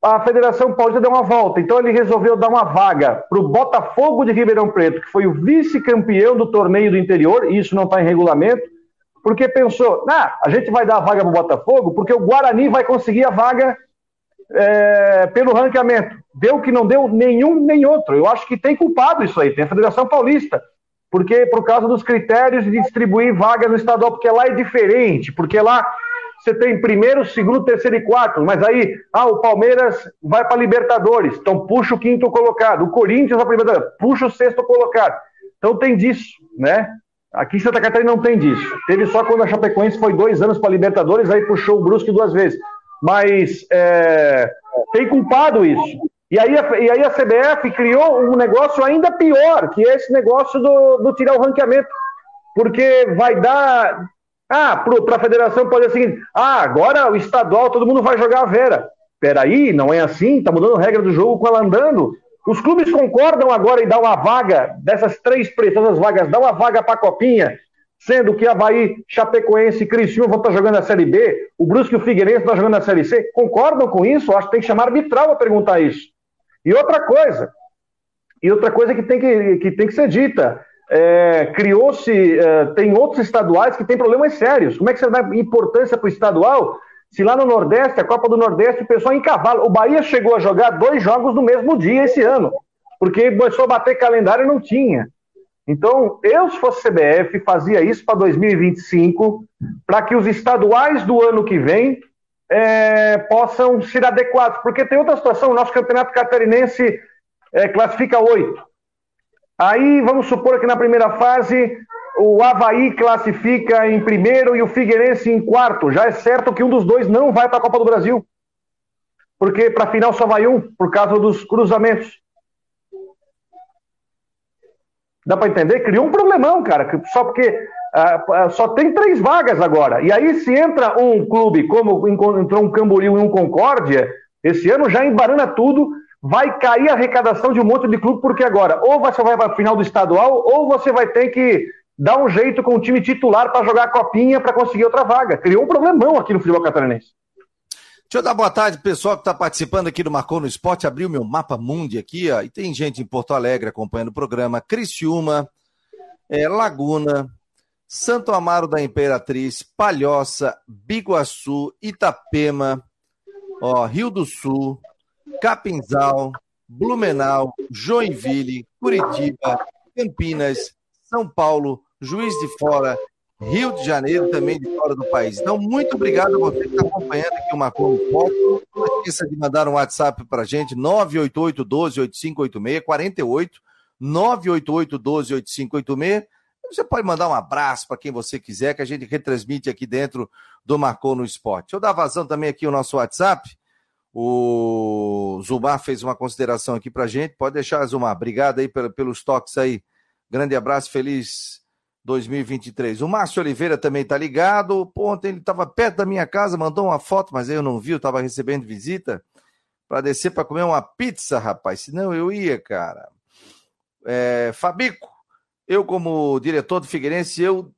a Federação Paulista deu uma volta. Então ele resolveu dar uma vaga para o Botafogo de Ribeirão Preto, que foi o vice-campeão do torneio do interior, e isso não está em regulamento, porque pensou, ah, a gente vai dar a vaga para o Botafogo, porque o Guarani vai conseguir a vaga é, pelo ranqueamento. Deu que não deu nenhum nem outro. Eu acho que tem culpado isso aí, tem a Federação Paulista. Porque por causa dos critérios de distribuir vagas no estadual, porque lá é diferente, porque lá você tem primeiro, segundo, terceiro e quarto, mas aí, ah, o Palmeiras vai para Libertadores, então puxa o quinto colocado, o Corinthians vai para Libertadores, puxa o sexto colocado. Então tem disso, né? Aqui em Santa Catarina não tem disso. Teve só quando a Chapecoense foi dois anos para Libertadores, aí puxou o Brusque duas vezes mas é, tem culpado isso. E aí, a, e aí a CBF criou um negócio ainda pior, que é esse negócio do, do tirar o ranqueamento. Porque vai dar. Ah, para a federação pode ser o seguinte: ah, agora o estadual todo mundo vai jogar a Vera. Peraí, não é assim, tá mudando a regra do jogo com ela andando. Os clubes concordam agora em dar uma vaga, dessas três preciosas vagas, dar uma vaga para a Copinha, sendo que Havaí, Chapecoense e Criciúma vão estar jogando a Série B, o Brusque e o Figueirense estão jogando a Série C, concordam com isso? Acho que tem que chamar arbitral para perguntar isso. E outra coisa, e outra coisa que tem que, que, tem que ser dita, é, criou-se, é, tem outros estaduais que têm problemas sérios. Como é que você dá importância para o estadual se lá no Nordeste, a Copa do Nordeste, o pessoal em cavalo. O Bahia chegou a jogar dois jogos no mesmo dia esse ano, porque começou a bater calendário e não tinha. Então, eu, se fosse CBF, fazia isso para 2025, para que os estaduais do ano que vem é, possam ser adequados. Porque tem outra situação: o nosso campeonato catarinense é, classifica oito. Aí, vamos supor que na primeira fase o Havaí classifica em primeiro e o Figueirense em quarto. Já é certo que um dos dois não vai para a Copa do Brasil. Porque para a final só vai um, por causa dos cruzamentos. Dá para entender? Criou um problemão, cara. Só porque uh, só tem três vagas agora. E aí, se entra um clube como entrou um Camboriú e um Concórdia, esse ano já embarana tudo. Vai cair a arrecadação de um monte de clube, porque agora ou você vai para a final do estadual, ou você vai ter que dar um jeito com o time titular para jogar a copinha para conseguir outra vaga. Criou um problemão aqui no futebol catarinense. Deixa eu dar boa tarde, pessoal que está participando aqui do Marcou no Esporte. Abriu meu mapa mundi aqui, ó, e tem gente em Porto Alegre acompanhando o programa. Criciúma, é, Laguna, Santo Amaro da Imperatriz, Palhoça, Biguaçu, Itapema, ó, Rio do Sul, Capinzal, Blumenau, Joinville, Curitiba, Campinas, São Paulo, Juiz de Fora, Rio de Janeiro, também de fora do país. Então, muito obrigado a você que está acompanhando aqui o Marcou no Foco. Não esqueça de mandar um WhatsApp para a gente, 988 12 8586 48 988 12 8586. Você pode mandar um abraço para quem você quiser, que a gente retransmite aqui dentro do Marcou no Esporte. Deixa eu dar vazão também aqui o nosso WhatsApp. O Zumar fez uma consideração aqui para gente. Pode deixar, Zumar. Obrigado aí pelos toques aí. Grande abraço, feliz 2023. O Márcio Oliveira também está ligado. Ontem ele estava perto da minha casa, mandou uma foto, mas eu não vi, eu estava recebendo visita para descer para comer uma pizza, rapaz. Senão eu ia, cara. É, Fabico, eu como diretor do Figueirense, eu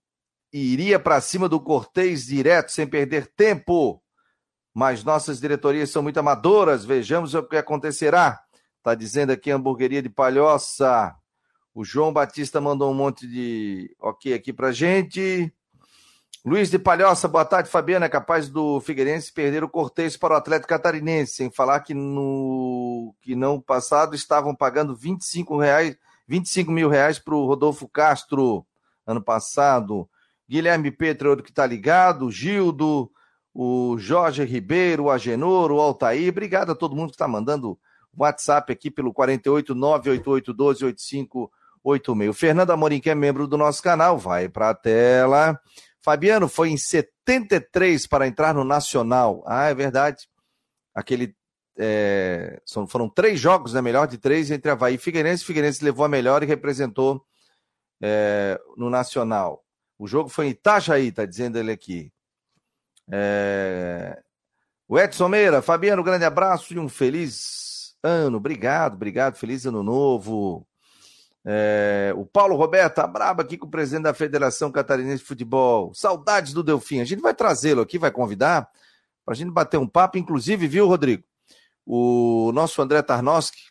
iria para cima do Cortez direto, sem perder tempo. Mas nossas diretorias são muito amadoras, vejamos o que acontecerá. Está dizendo aqui hamburgueria de Palhoça. O João Batista mandou um monte de ok aqui pra gente. Luiz de Palhoça, boa tarde, Fabiana. É capaz do Figueirense perder o Cortez para o Atlético Catarinense, sem falar que no que não passado estavam pagando 25, reais, 25 mil reais para o Rodolfo Castro ano passado. Guilherme Petro, outro que está ligado, Gildo, o Jorge Ribeiro, o Agenor, o Altair. Obrigado a todo mundo que está mandando WhatsApp aqui pelo 48 988 12 85 86. O Fernando Amorim, que é membro do nosso canal, vai para a tela. Fabiano foi em 73 para entrar no Nacional. Ah, é verdade. Aquele. É, foram três jogos, né? Melhor de três entre Havaí e Figueirense. Figueirense levou a melhor e representou é, no Nacional. O jogo foi em Itajaí, tá dizendo ele aqui. É... O Edson Meira, Fabiano, grande abraço e um feliz ano. Obrigado, obrigado. Feliz ano novo. É, o Paulo Roberto, tá brabo aqui com o presidente da Federação Catarinense de Futebol. Saudades do Delfim. A gente vai trazê-lo aqui, vai convidar para a gente bater um papo, inclusive, viu, Rodrigo? O nosso André Tarnowski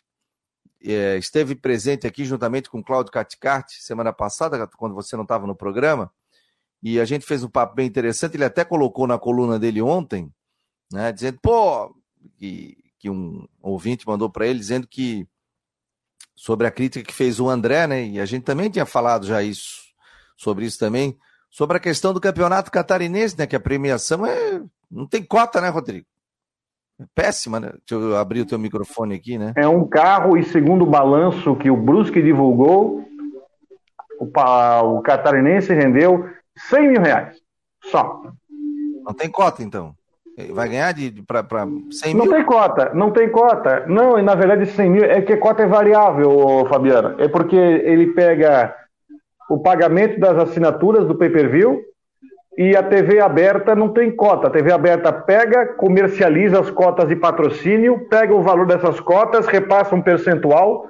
é, esteve presente aqui juntamente com o Cláudio Caticarte semana passada, quando você não estava no programa, e a gente fez um papo bem interessante. Ele até colocou na coluna dele ontem, né, dizendo, pô, que, que um ouvinte mandou para ele dizendo que sobre a crítica que fez o André, né? E a gente também tinha falado já isso, sobre isso também, sobre a questão do campeonato catarinense, né? Que a premiação é. Não tem cota, né, Rodrigo? É péssima, né? Deixa eu abrir o teu microfone aqui, né? É um carro, e segundo o balanço que o Brusque divulgou, o, o catarinense rendeu 100 mil reais. Só. Não tem cota, então? Vai ganhar de, de para 100 mil? Não tem cota, não tem cota. Não, e na verdade 100 mil é que cota é variável, Fabiano. É porque ele pega o pagamento das assinaturas do pay-per-view e a TV aberta não tem cota. A TV aberta pega, comercializa as cotas de patrocínio, pega o valor dessas cotas, repassa um percentual,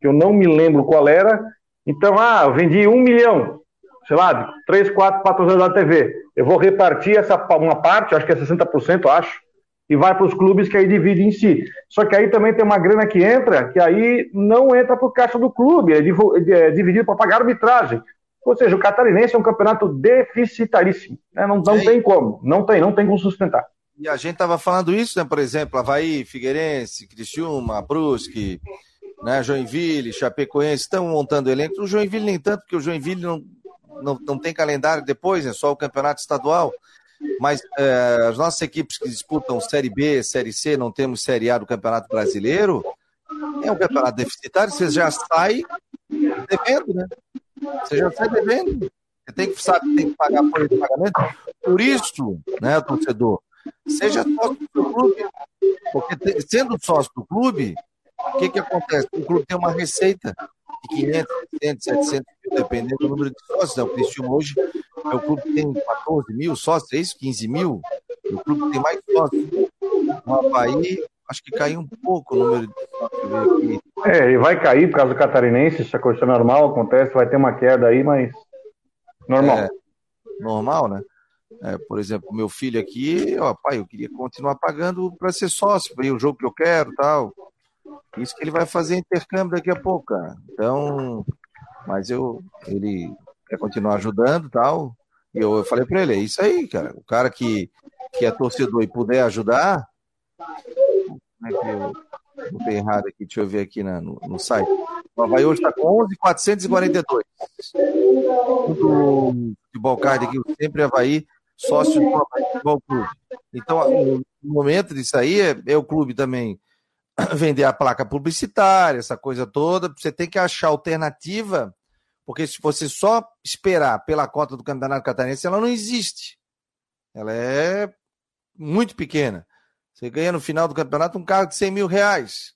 que eu não me lembro qual era. Então, ah, eu vendi um milhão sei lá, três, quatro patrocinadores da TV. Eu vou repartir essa uma parte, acho que é 60%, acho, e vai para os clubes que aí dividem em si. Só que aí também tem uma grana que entra, que aí não entra para o caixa do clube, é, é dividido para pagar arbitragem. Ou seja, o catarinense é um campeonato deficitaríssimo. Né? Não, não tem como, não tem, não tem como sustentar. E a gente estava falando isso, né? Por exemplo, Havaí, Figueirense, Criciúma, Brusque, né? Joinville, Chapecoense, estão montando elenco. O Joinville nem tanto, porque o Joinville não, não, não tem calendário depois, é só o campeonato estadual. Mas é, as nossas equipes que disputam Série B, Série C, não temos Série A do Campeonato Brasileiro, é um campeonato deficitário, você já sai devendo, né? Você já sai devendo. Você tem que saber que tem que pagar folha de pagamento. Por isso, né, torcedor, seja sócio do clube. Porque sendo sócio do clube, o que, que acontece? O clube tem uma receita de 500, 600, 700 mil, dependendo do número de sócios. Né? O Cristiano hoje é o clube que tem 14 mil sócios, é isso? 15 mil? O clube tem mais sócios. O Havaí, acho que caiu um pouco o número de sócios. É, e vai cair por causa do catarinense, isso é coisa normal, acontece, vai ter uma queda aí, mas normal. É, normal, né? É, por exemplo, meu filho aqui, ó, pai, eu queria continuar pagando para ser sócio, para ir o jogo que eu quero tal. Isso que ele vai fazer intercâmbio daqui a pouco, cara. Então, mas eu, ele quer continuar ajudando tal. E eu, eu falei para ele, é isso aí, cara. O cara que, que é torcedor e puder ajudar. Como é que eu botei errado aqui? Deixa eu ver aqui na, no, no site. O Havaí hoje está com 11,442. Do futebol card aqui, sempre Havaí, sócio do Havaí Futebol Clube. Então, o momento disso aí é, é o clube também vender a placa publicitária, essa coisa toda. Você tem que achar alternativa, porque se você só esperar pela cota do Campeonato Catarinense, ela não existe. Ela é muito pequena. Você ganha no final do campeonato um carro de 100 mil reais.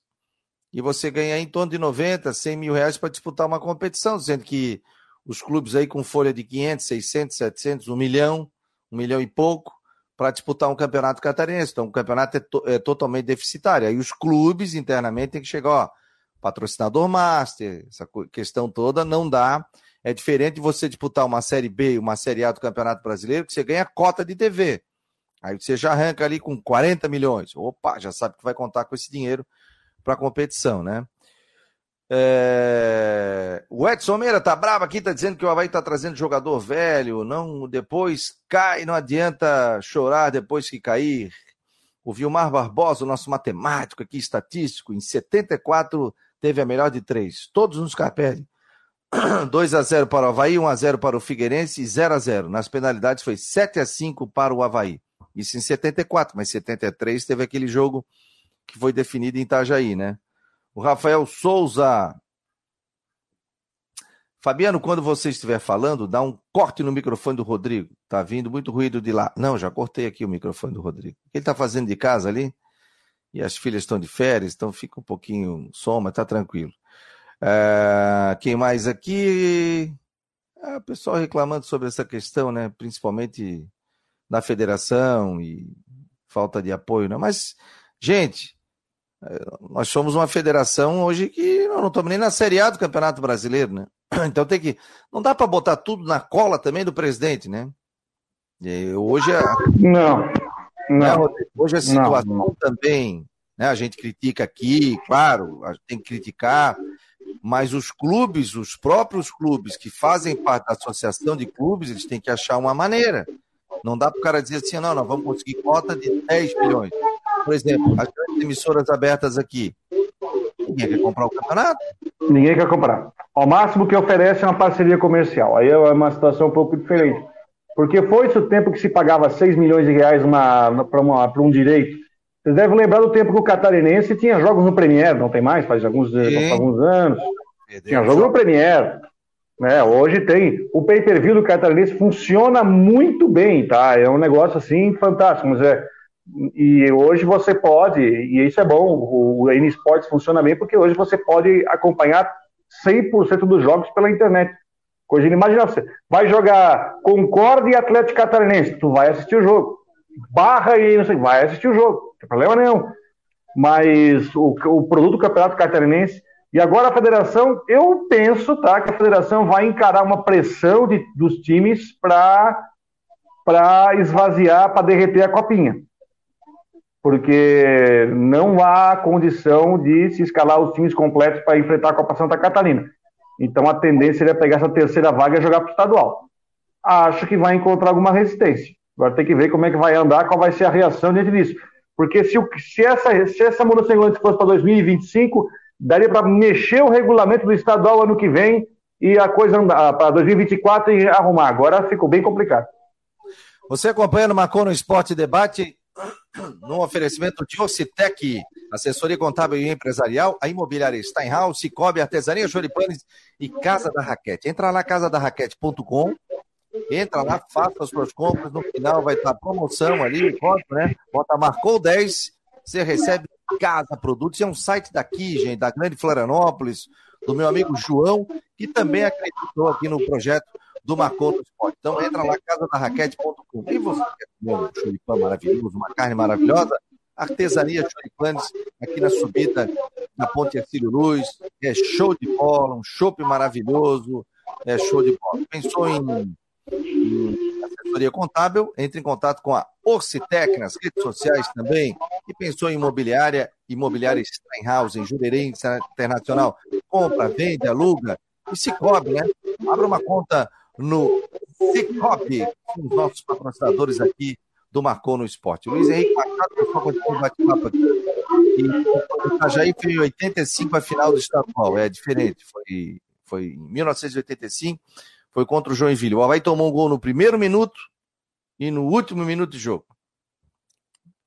E você ganha em torno de 90, 100 mil reais para disputar uma competição, sendo que os clubes aí com folha de 500, 600, 700, 1 milhão, 1 milhão e pouco, para disputar um campeonato catarinense. Então, o campeonato é, to é, totalmente deficitário. Aí os clubes internamente têm que chegar, ó, patrocinador master, essa questão toda não dá. É diferente de você disputar uma Série B e uma Série A do Campeonato Brasileiro, que você ganha cota de TV. Aí você já arranca ali com 40 milhões. Opa, já sabe que vai contar com esse dinheiro para a competição, né? É... O Edson Meira tá bravo aqui, tá dizendo que o Havaí tá trazendo jogador velho, não depois cai, não adianta chorar depois que cair. O Vilmar Barbosa, o nosso matemático aqui, estatístico, em 74 teve a melhor de três, todos nos Carpelli. 2 a 0 para o Havaí, 1 a 0 para o Figueirense e 0 a 0. Nas penalidades foi 7 a 5 para o Havaí. Isso em 74, mas 73 teve aquele jogo que foi definido em Itajaí, né? O Rafael Souza. Fabiano, quando você estiver falando, dá um corte no microfone do Rodrigo. Tá vindo muito ruído de lá. Não, já cortei aqui o microfone do Rodrigo. Ele tá fazendo de casa ali? E as filhas estão de férias, então fica um pouquinho som, mas tá tranquilo. É, quem mais aqui? É, o pessoal reclamando sobre essa questão, né? Principalmente da federação e falta de apoio, né? Mas, gente, nós somos uma federação hoje que não estamos nem na Série A do Campeonato Brasileiro, né? Então tem que. Não dá para botar tudo na cola também do presidente, né? E hoje a. Não. não. Né, hoje a situação não, não. também, né? A gente critica aqui, claro, a gente tem que criticar, mas os clubes, os próprios clubes que fazem parte da associação de clubes, eles têm que achar uma maneira. Não dá para o cara dizer assim, não, nós vamos conseguir cota de 10 milhões. Por exemplo, grandes emissoras abertas aqui. Ninguém quer comprar o campeonato? Ninguém quer comprar. Ao máximo que oferece é uma parceria comercial. Aí é uma situação um pouco diferente. Porque foi esse o tempo que se pagava 6 milhões de reais para um direito. Vocês devem lembrar do tempo que o catarinense tinha jogos no Premier, não tem mais, faz alguns, alguns anos. Tinha jogo no Premier. Né? Hoje tem. O pay-per-view do catarinense funciona muito bem, tá? É um negócio assim fantástico. Mas é, e hoje você pode, e isso é bom, o N Sports funciona bem porque hoje você pode acompanhar 100% dos jogos pela internet. Coisa imagina você, vai jogar Concorde e Atlético Catarinense, tu vai assistir o jogo. Barra e não sei, vai assistir o jogo, não tem problema nenhum. Mas o, o produto do Campeonato Catarinense e agora a federação, eu penso, tá, que a federação vai encarar uma pressão de, dos times para para esvaziar, para derreter a copinha porque não há condição de se escalar os times completos para enfrentar a Copa Santa Catarina. Então a tendência seria pegar essa terceira vaga e jogar para o estadual. Acho que vai encontrar alguma resistência. Agora tem que ver como é que vai andar, qual vai ser a reação diante disso. Porque se, o, se essa, se essa mudança fosse para 2025, daria para mexer o regulamento do estadual ano que vem e a coisa andar para 2024 e arrumar. Agora ficou bem complicado. Você acompanhando o Marcou no Esporte Debate, no oferecimento de Ocitec, assessoria contábil e empresarial, a imobiliária Steinhaus, Cicobi, Artesania Choripanes e Casa da Raquete. Entra lá, casadarraquete.com Entra lá, faça as suas compras. No final vai estar promoção ali, bota, né? Bota marcou 10, você recebe casa produtos. É um site daqui, gente, da Grande Florianópolis, do meu amigo João, que também acreditou aqui no projeto do Marcou no Esporte. Então entra lá, casadarraquete.com. E você quer comer um churipã maravilhoso, uma carne maravilhosa? Artesania Churipanes, aqui na subida da Ponte Ercílio Luz. É show de bola, um chopp maravilhoso. É show de bola. Pensou em, em assessoria contábil? Entre em contato com a Orcitec nas redes sociais também. E pensou em imobiliária? Imobiliária Steinhaus, em Jurerê Internacional. Compra, vende, aluga. E se cobre, né? Abra uma conta no Cicobi, os nossos patrocinadores aqui do Marcou no Esporte. Luiz Henrique Machado, pessoal, continua o bate-papo aqui. E o Itajaí foi em 85 a final do estadual, é diferente. Foi, foi em 1985, foi contra o Joinville. O Havaí tomou um gol no primeiro minuto e no último minuto de jogo.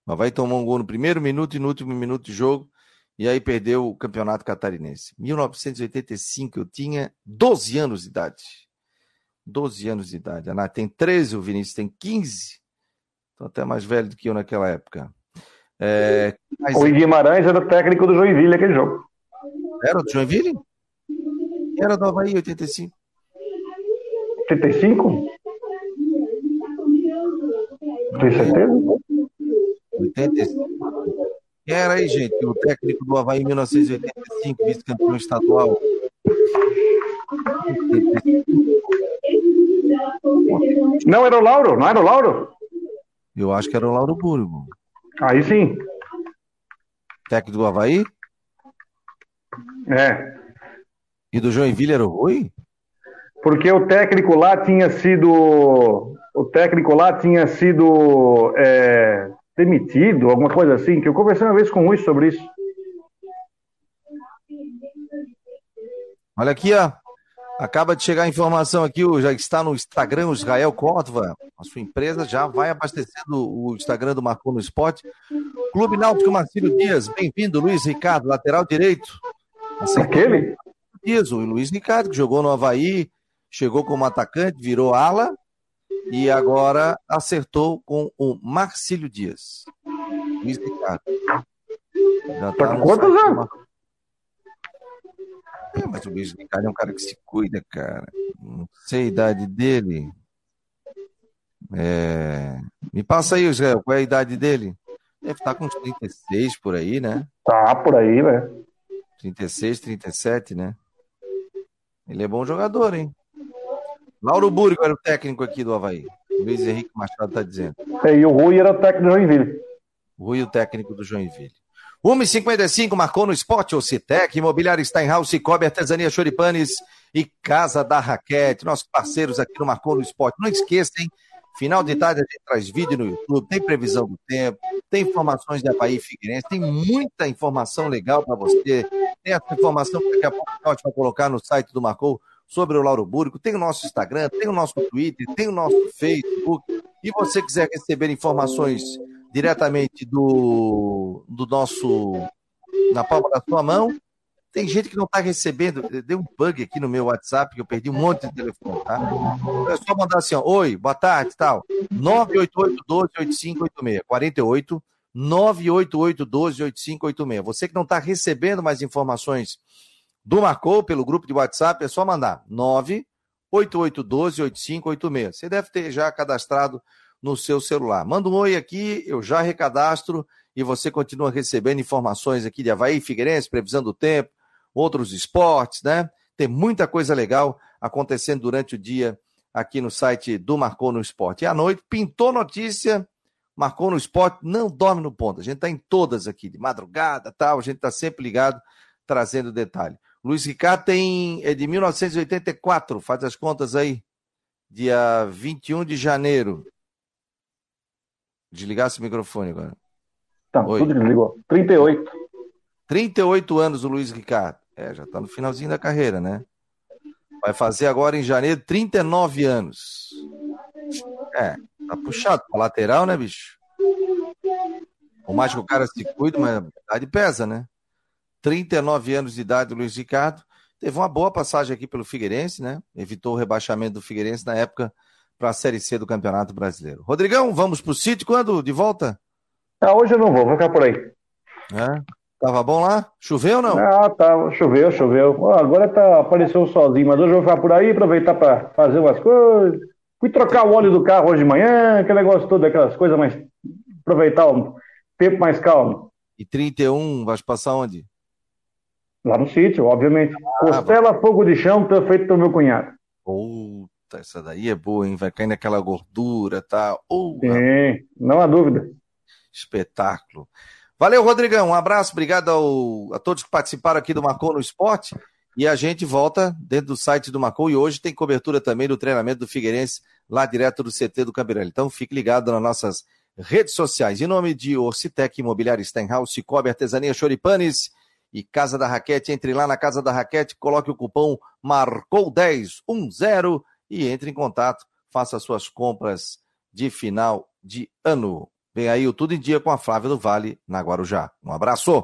O Havaí tomou um gol no primeiro minuto e no último minuto de jogo. E aí perdeu o campeonato catarinense. 1985, eu tinha 12 anos de idade. 12 anos de idade. A Nath tem 13, o Vinícius tem 15. Estou até mais velho do que eu naquela época. É, mas... O Guimarães era técnico do Joinville aquele jogo. Era do Joinville? Era do Havaí, 85. 85? Tem certeza? 85. Quem era aí, gente? O técnico do Havaí em 1985, vice-campeão estadual. Não era o Lauro? Não era o Lauro? Eu acho que era o Lauro Burgo. Aí sim. Técnico do Havaí? É. E do Joinville era o Rui? Porque o técnico lá tinha sido. O técnico lá tinha sido é, demitido, alguma coisa assim, que eu conversei uma vez com o Rui sobre isso. Olha aqui, ó. Acaba de chegar a informação aqui, já está no Instagram, o Israel Córdova. A sua empresa já vai abastecendo o Instagram do Marcou no Esporte. Clube Náutico Marcílio Dias, bem-vindo, Luiz Ricardo, lateral direito. Aquele? Dias, o Luiz Ricardo, que jogou no Havaí, chegou como atacante, virou ala e agora acertou com o Marcílio Dias. Luiz Ricardo. Já tá, tá com quantos anos? Mas o Luiz Ricardo é um cara que se cuida, cara. Não sei a idade dele. É... Me passa aí, Israel, qual é a idade dele? Deve estar com uns 36 por aí, né? Tá, por aí, velho. 36, 37, né? Ele é bom jogador, hein? Lauro Burgo era o técnico aqui do Havaí. Luiz Henrique Machado está dizendo. É, e o Rui era o técnico do Joinville. Rui, o técnico do Joinville. 1h55 marcou no esporte, Ocitec, Imobiliário Steinhaus, Cicobi, Artesania Choripanes e Casa da Raquete, nossos parceiros aqui no Marcou no Esporte. Não esqueçam, final de tarde a gente traz vídeo no YouTube, tem previsão do tempo, tem informações de Havaí e Figueirense, tem muita informação legal para você. Tem essa informação que daqui a pouco a gente vai colocar no site do Marcou sobre o Lauro Burgo, tem o nosso Instagram, tem o nosso Twitter, tem o nosso Facebook. E você quiser receber informações diretamente do, do nosso na palma da sua mão, tem gente que não está recebendo. Deu um bug aqui no meu WhatsApp, que eu perdi um monte de telefone, tá? É só mandar assim, ó, oi, boa tarde, tal. 988-12-8586. 48 988-12-8586. Você que não está recebendo mais informações do Marcou pelo grupo de WhatsApp, é só mandar 988128586. Você deve ter já cadastrado no seu celular. Manda um oi aqui, eu já recadastro e você continua recebendo informações aqui de Havaí, Figueirense, previsão do tempo, outros esportes, né? Tem muita coisa legal acontecendo durante o dia aqui no site do Marcou no Esporte. E à noite, pintou notícia, Marcou no Esporte, não dorme no ponto. A gente está em todas aqui, de madrugada tal, a gente está sempre ligado, trazendo detalhe. Luiz Ricardo tem, é de 1984, faz as contas aí. Dia 21 de janeiro. Desligasse o microfone agora. Tá, Oi. tudo desligou. 38. 38 anos o Luiz Ricardo. É, já tá no finalzinho da carreira, né? Vai fazer agora em janeiro 39 anos. É, tá puxado pra lateral, né, bicho? Por mais que o cara se cuide, mas a idade pesa, né? 39 anos de idade, o Luiz Ricardo. Teve uma boa passagem aqui pelo Figueirense, né? Evitou o rebaixamento do Figueirense na época para a Série C do Campeonato Brasileiro. Rodrigão, vamos para o sítio quando? De volta? Ah, hoje eu não vou, vou ficar por aí. É? Tava bom lá? Choveu ou não? Ah, tá. Choveu, choveu. agora tá, apareceu sozinho, mas hoje eu vou ficar por aí, aproveitar para fazer umas coisas. Fui trocar o óleo do carro hoje de manhã, aquele negócio todo, aquelas coisas, mas aproveitar um tempo mais calmo. E 31, vai passar onde? Lá no sítio, obviamente. Ah, Costela, fogo de chão, feito pelo meu cunhado. Puta, essa daí é boa, hein? Vai cair naquela gordura, tá? Oh, Sim, não há dúvida. Espetáculo. Valeu, Rodrigão. Um abraço, obrigado ao, a todos que participaram aqui do Marcou no Esporte. E a gente volta dentro do site do Marcou. E hoje tem cobertura também do treinamento do Figueirense, lá direto do CT do Cabirelli. Então fique ligado nas nossas redes sociais. Em nome de Orcitec Imobiliária Stenhouse, Cicobi Artesania Choripanes e Casa da Raquete. Entre lá na Casa da Raquete, coloque o cupom MARCOU1010 e entre em contato. Faça suas compras de final de ano. Vem aí o Tudo em Dia com a Flávia do Vale, na Guarujá. Um abraço!